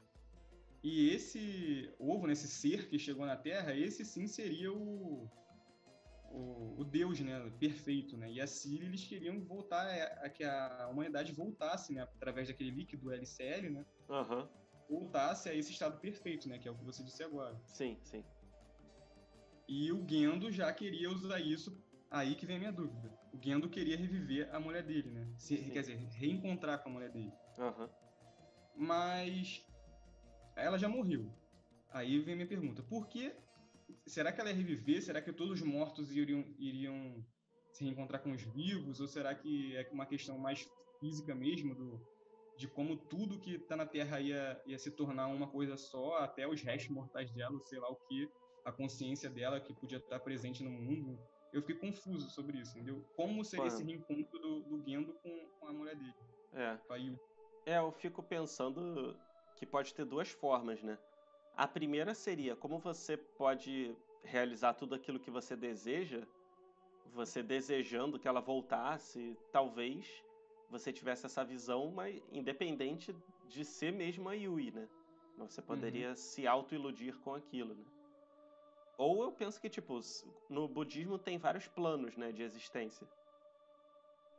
E esse ovo, né, esse ser que chegou na Terra, esse sim seria o, o, o Deus, né, perfeito, né? E a Síria, eles queriam voltar, a, a que a humanidade voltasse, né, através daquele líquido LCL, né, Aham. Voltasse a esse estado perfeito, né, que é o que você disse agora. Sim, sim. E o Gendo já queria usar isso, aí que vem a minha dúvida. O Gendo queria reviver a mulher dele, né? Se- quer dizer, reencontrar com a mulher dele. Aham. mas ela já morreu. Aí vem minha pergunta: por que? Será que ela ia reviver? Será que todos os mortos iriam, iriam se reencontrar com os vivos? Ou será que é uma questão mais física mesmo do, de como tudo que está na Terra ia, ia se tornar uma coisa só, até os restos mortais dela, sei lá o que, a consciência dela que podia estar presente no mundo? Eu fiquei confuso sobre isso, entendeu? Como seria Mano. esse reencontro do, do Gendo com, com a mulher dele? É. com a Yu? É, eu fico pensando que pode ter duas formas, né? A primeira seria como você pode realizar tudo aquilo que você deseja, você desejando que ela voltasse, talvez você tivesse essa visão, mas independente de ser mesmo a Yui, né? Você poderia se auto-iludir com aquilo, né? Ou eu penso que, tipo, no budismo tem vários planos, né, de existência.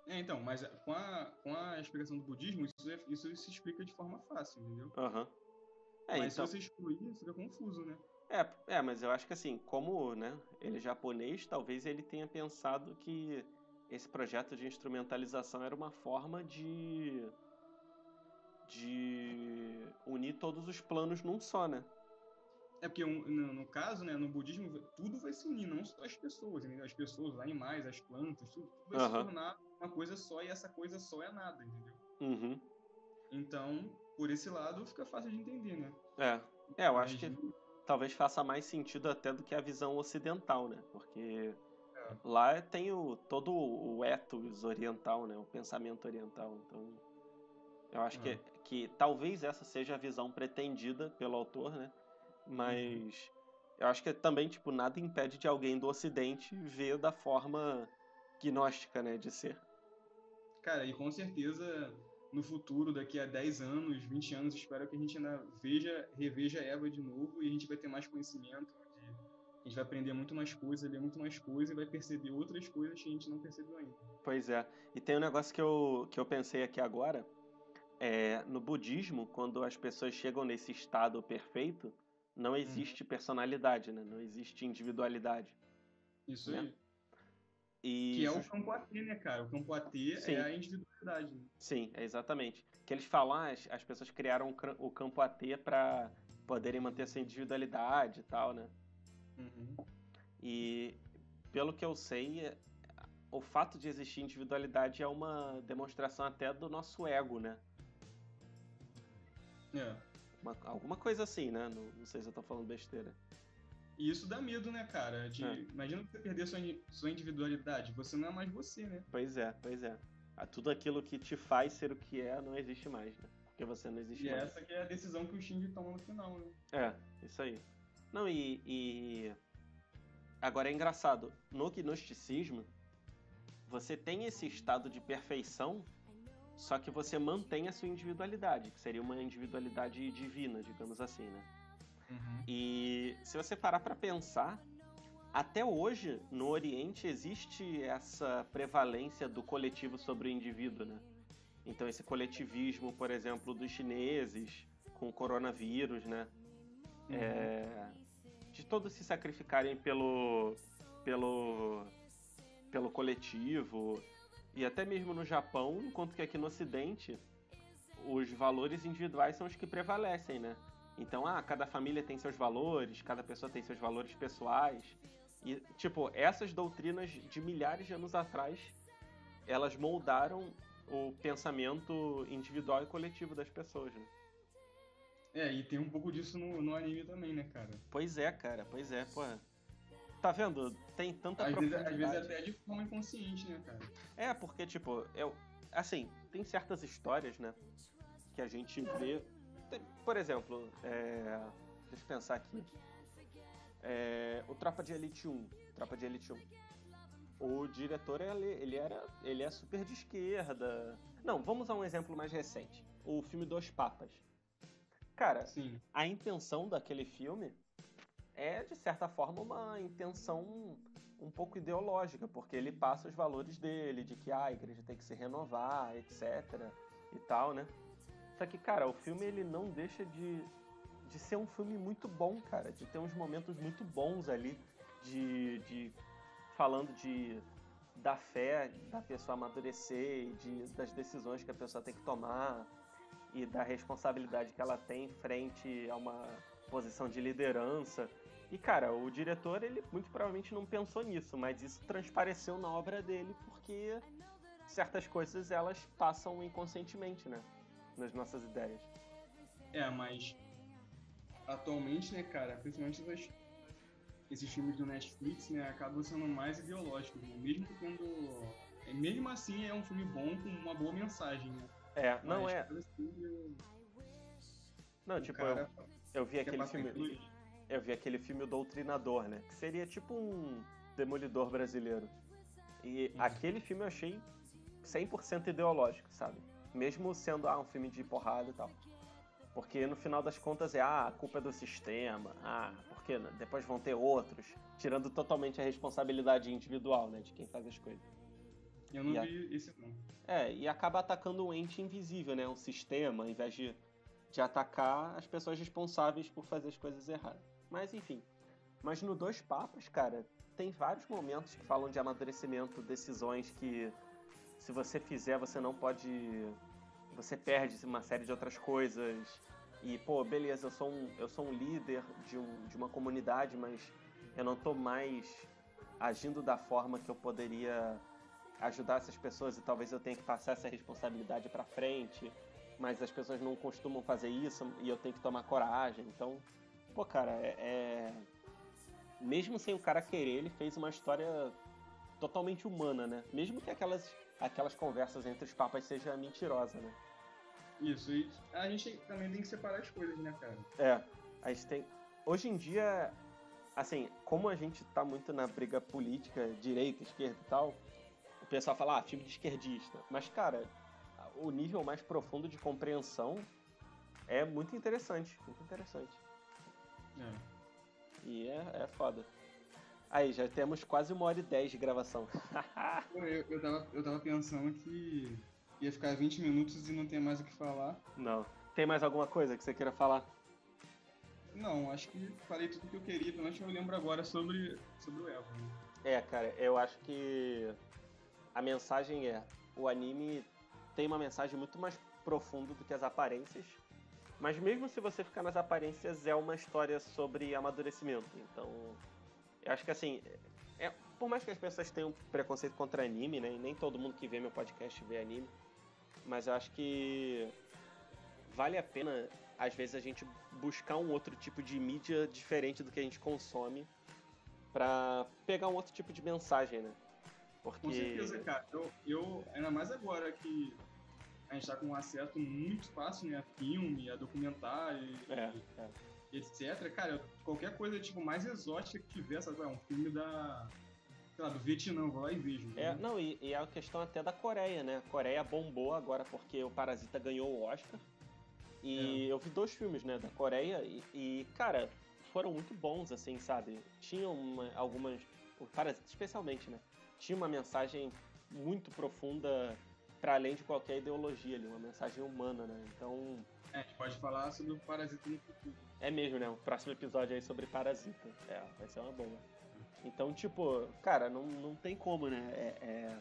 É, então, mas com a, com a explicação do budismo, isso, é- isso se explica de forma fácil, entendeu? Aham. É, mas então... se você excluir, fica confuso, né? É, é, mas eu acho que assim, como né, ele é japonês, talvez ele tenha pensado que esse projeto de instrumentalização era uma forma de de unir todos os planos num só, né? É porque no, no caso, né, no budismo, tudo vai se unir, não só as pessoas, entendeu? As pessoas, os animais, as plantas, tudo, tudo vai se Aham. tornar uma coisa só e essa coisa só é nada, entendeu? Uhum. Então, por esse lado, fica fácil de entender, né? É. É, eu acho que Mas, talvez faça mais sentido até do que a visão ocidental, né? Porque Lá tem o todo o ethos oriental, né? O pensamento oriental. Então, eu acho que, É. que talvez essa seja a visão pretendida pelo autor, né? Mas eu acho que também, tipo, nada impede de alguém do ocidente ver da forma gnóstica, né? De ser. Cara, e com certeza no futuro, daqui a 10 anos, 20 anos, espero que a gente ainda veja, reveja Eva de novo e a gente vai ter mais conhecimento, a gente vai aprender muito mais coisas, ler muito mais coisas e vai perceber outras coisas que a gente não percebeu ainda. Pois é. E tem um negócio que eu, que eu pensei aqui agora. É, no budismo, quando as pessoas chegam nesse estado perfeito, não existe personalidade, né? Não existe individualidade. Isso Né? aí. E Que é o campo AT, né, cara? O campo AT Sim. é a individualidade. né? Sim, é exatamente. Que eles falam, ah, as, as pessoas criaram o campo AT para poderem manter sua individualidade e tal, né? Uhum. E pelo que eu sei, é- o fato de existir individualidade é uma demonstração até do nosso ego, né? É. Uma- alguma coisa assim, né? Não, não sei se eu tô falando besteira. E isso dá medo, né, cara? De, É. Imagina você perder sua, sua individualidade. Você não é mais você, né? Pois é, pois é. Ah, Tudo aquilo que te faz ser o que é não existe mais, né? Porque você não existe E mais. essa que é a decisão que o Shinji toma no final, né? É, isso aí. Não, e, e- Agora é engraçado. No gnosticismo, você tem esse estado de perfeição, só que você mantém a sua individualidade, que seria uma individualidade divina, digamos assim, né? E se você parar para pensar, até hoje no Oriente existe essa prevalência do coletivo sobre o indivíduo, né? Então esse coletivismo, por exemplo, dos chineses com o coronavírus, né? É, de todos se sacrificarem pelo pelo pelo coletivo e até mesmo no Japão, enquanto que aqui no Ocidente os valores individuais são os que prevalecem, né? Então, ah, cada família tem seus valores, cada pessoa tem seus valores pessoais. E, tipo, essas doutrinas de milhares de anos atrás, elas moldaram o pensamento individual e coletivo das pessoas, né? É, e tem um pouco disso no, no anime também, né, cara? Pois é, cara, pois é, pô. Tá vendo? Tem tanta Às vezes, às vezes até de forma inconsciente, né, cara? É, porque, tipo, eu, assim, tem certas histórias, né? Que a gente vê. Por exemplo, é, deixa eu pensar aqui. É, o Tropa de Elite 1. Tropa de Elite 1. O diretor, ele, ele era. Ele é super de esquerda. Não, vamos a um exemplo mais recente. O filme Dois Papas. Cara, Sim. a intenção daquele filme é, de certa forma, uma intenção um pouco ideológica, porque ele passa os valores dele, de que ah, a igreja tem que se renovar, etc. e tal, né? Só que, cara, o filme ele não deixa de, de ser um filme muito bom, cara, de ter uns momentos muito bons ali, de, de falando de da fé da pessoa amadurecer de, das decisões que a pessoa tem que tomar e da responsabilidade que ela tem frente a uma posição de liderança. E cara, o diretor ele muito provavelmente não pensou nisso, mas isso transpareceu na obra dele porque certas coisas elas passam inconscientemente, né, nas nossas ideias. É, mas atualmente, né, cara, principalmente esses filmes do Netflix, né, acabam sendo mais ideológicos, né? Mesmo quando. é, Mesmo assim é um filme bom com uma boa mensagem, né? É, não Mas, é, não, tipo, eu, eu vi quer aquele filme, eu vi aquele filme O Doutrinador, né, que seria tipo um demolidor brasileiro. E Uhum. aquele filme eu achei 100% ideológico, sabe? Mesmo sendo ah, um filme de porrada e tal. Porque no final das contas é ah, a culpa é do sistema, ah, porque né, depois vão ter outros, tirando totalmente a responsabilidade individual, né, de quem faz as coisas. Eu não E a- vi esse não. É, e acaba atacando um ente invisível, né, um sistema, ao invés de, de atacar as pessoas responsáveis por fazer as coisas erradas. Mas enfim. Mas no Dois Papas, cara, tem vários momentos que falam de amadurecimento, decisões que se você fizer, você não pode. Você perde uma série de outras coisas. E, pô, beleza, eu sou um, eu sou um líder de, um, de uma comunidade, mas eu não tô mais agindo da forma que eu poderia ajudar essas pessoas e talvez eu tenha que passar essa responsabilidade pra frente, mas as pessoas não costumam fazer isso e eu tenho que tomar coragem. Então, pô, cara, é, é- mesmo sem o cara querer, ele fez uma história totalmente humana, né? Mesmo que aquelas aquelas conversas entre os papas seja mentirosa, né? Isso, e a gente também tem que separar as coisas, né, cara? É, a gente tem. Hoje em dia, assim, como a gente tá muito na briga política, direita, esquerda e tal, pessoal fala, ah, time de esquerdista. Mas, cara, o nível mais profundo de compreensão é muito interessante. Muito interessante. É. E é, é foda. Aí, já temos quase uma hora e dez de gravação. [LAUGHS] Eu, eu, tava, eu tava pensando que ia ficar 20 minutos e não ter mais o que falar. Não. Tem mais alguma coisa que você queira falar? Não, acho que falei tudo que eu queria, pelo menos eu lembro agora sobre, sobre o Evo. né? É, cara, eu acho que a mensagem é: o anime tem uma mensagem muito mais profunda do que as aparências. Mas mesmo se você ficar nas aparências, é uma história sobre amadurecimento. Então, eu acho que assim, é, por mais que as pessoas tenham preconceito contra anime, né? E nem todo mundo que vê meu podcast vê anime. Mas eu acho que vale a pena, às vezes, a gente buscar um outro tipo de mídia diferente do que a gente consome para pegar um outro tipo de mensagem, né? Porque... Com certeza, cara. Eu, eu, ainda mais agora que a gente tá com um acesso muito fácil, né? A filme, a documentário, é, e, é. etc. Cara, qualquer coisa tipo mais exótica que tiver, sabe? É um filme da. Sei lá, do Vietnã, vou lá e vejo. É, não, e, e é a questão até da Coreia, né? A Coreia bombou agora porque o Parasita ganhou o Oscar. E é. eu vi dois filmes, né, da Coreia, e, e, cara, foram muito bons, assim, sabe? Tinham uma, algumas. O Parasita, especialmente, né? Tinha uma mensagem muito profunda para além de qualquer ideologia ali, uma mensagem humana, né? Então. É, a gente pode falar sobre o Parasita no futuro. É mesmo, né? O próximo episódio aí sobre Parasita. É, vai ser uma boa. Então, tipo, cara, não, não tem como, né? É, é...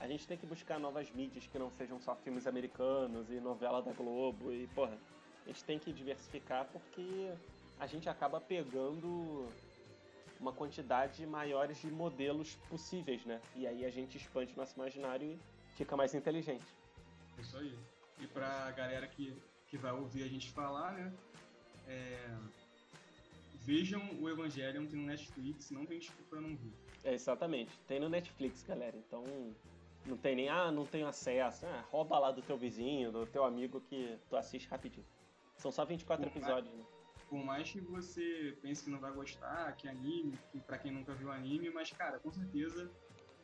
A gente tem que buscar novas mídias que não sejam só filmes americanos e novela da Globo e, porra, a gente tem que diversificar porque a gente acaba pegando uma quantidade maiores de modelos possíveis, né? E aí a gente expande nosso imaginário e fica mais inteligente. Isso aí. E pra galera que, que vai ouvir a gente falar, né? É... Vejam o Evangelion, tem no Netflix, não tem desculpa pra não ver. É, exatamente. Tem no Netflix, galera. Então não tem nem, ah, não tenho acesso. Ah, rouba lá do teu vizinho, do teu amigo que tu assiste rapidinho. São só 24 por episódios, mais, né? Por mais que você pense que não vai gostar, que é anime, que pra quem nunca viu anime, mas, cara, com certeza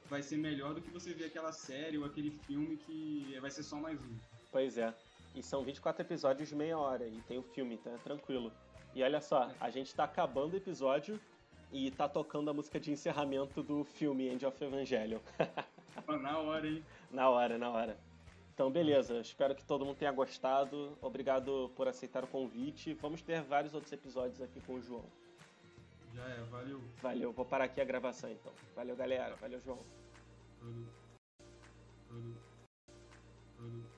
vai ser melhor do que você ver aquela série ou aquele filme que vai ser só mais um. Pois é. E são 24 episódios de meia hora e tem o filme, então é tranquilo. E olha só, a gente tá acabando o episódio e tá tocando a música de encerramento do filme End of Evangelion. [LAUGHS] na hora, hein? Na hora, na hora. Então, beleza. Espero que todo mundo tenha gostado. Obrigado por aceitar o convite. Vamos ter vários outros episódios aqui com o João. Já é, valeu. Valeu, vou parar aqui a gravação então. Valeu, galera. Valeu, João. Valeu. Valeu. Valeu.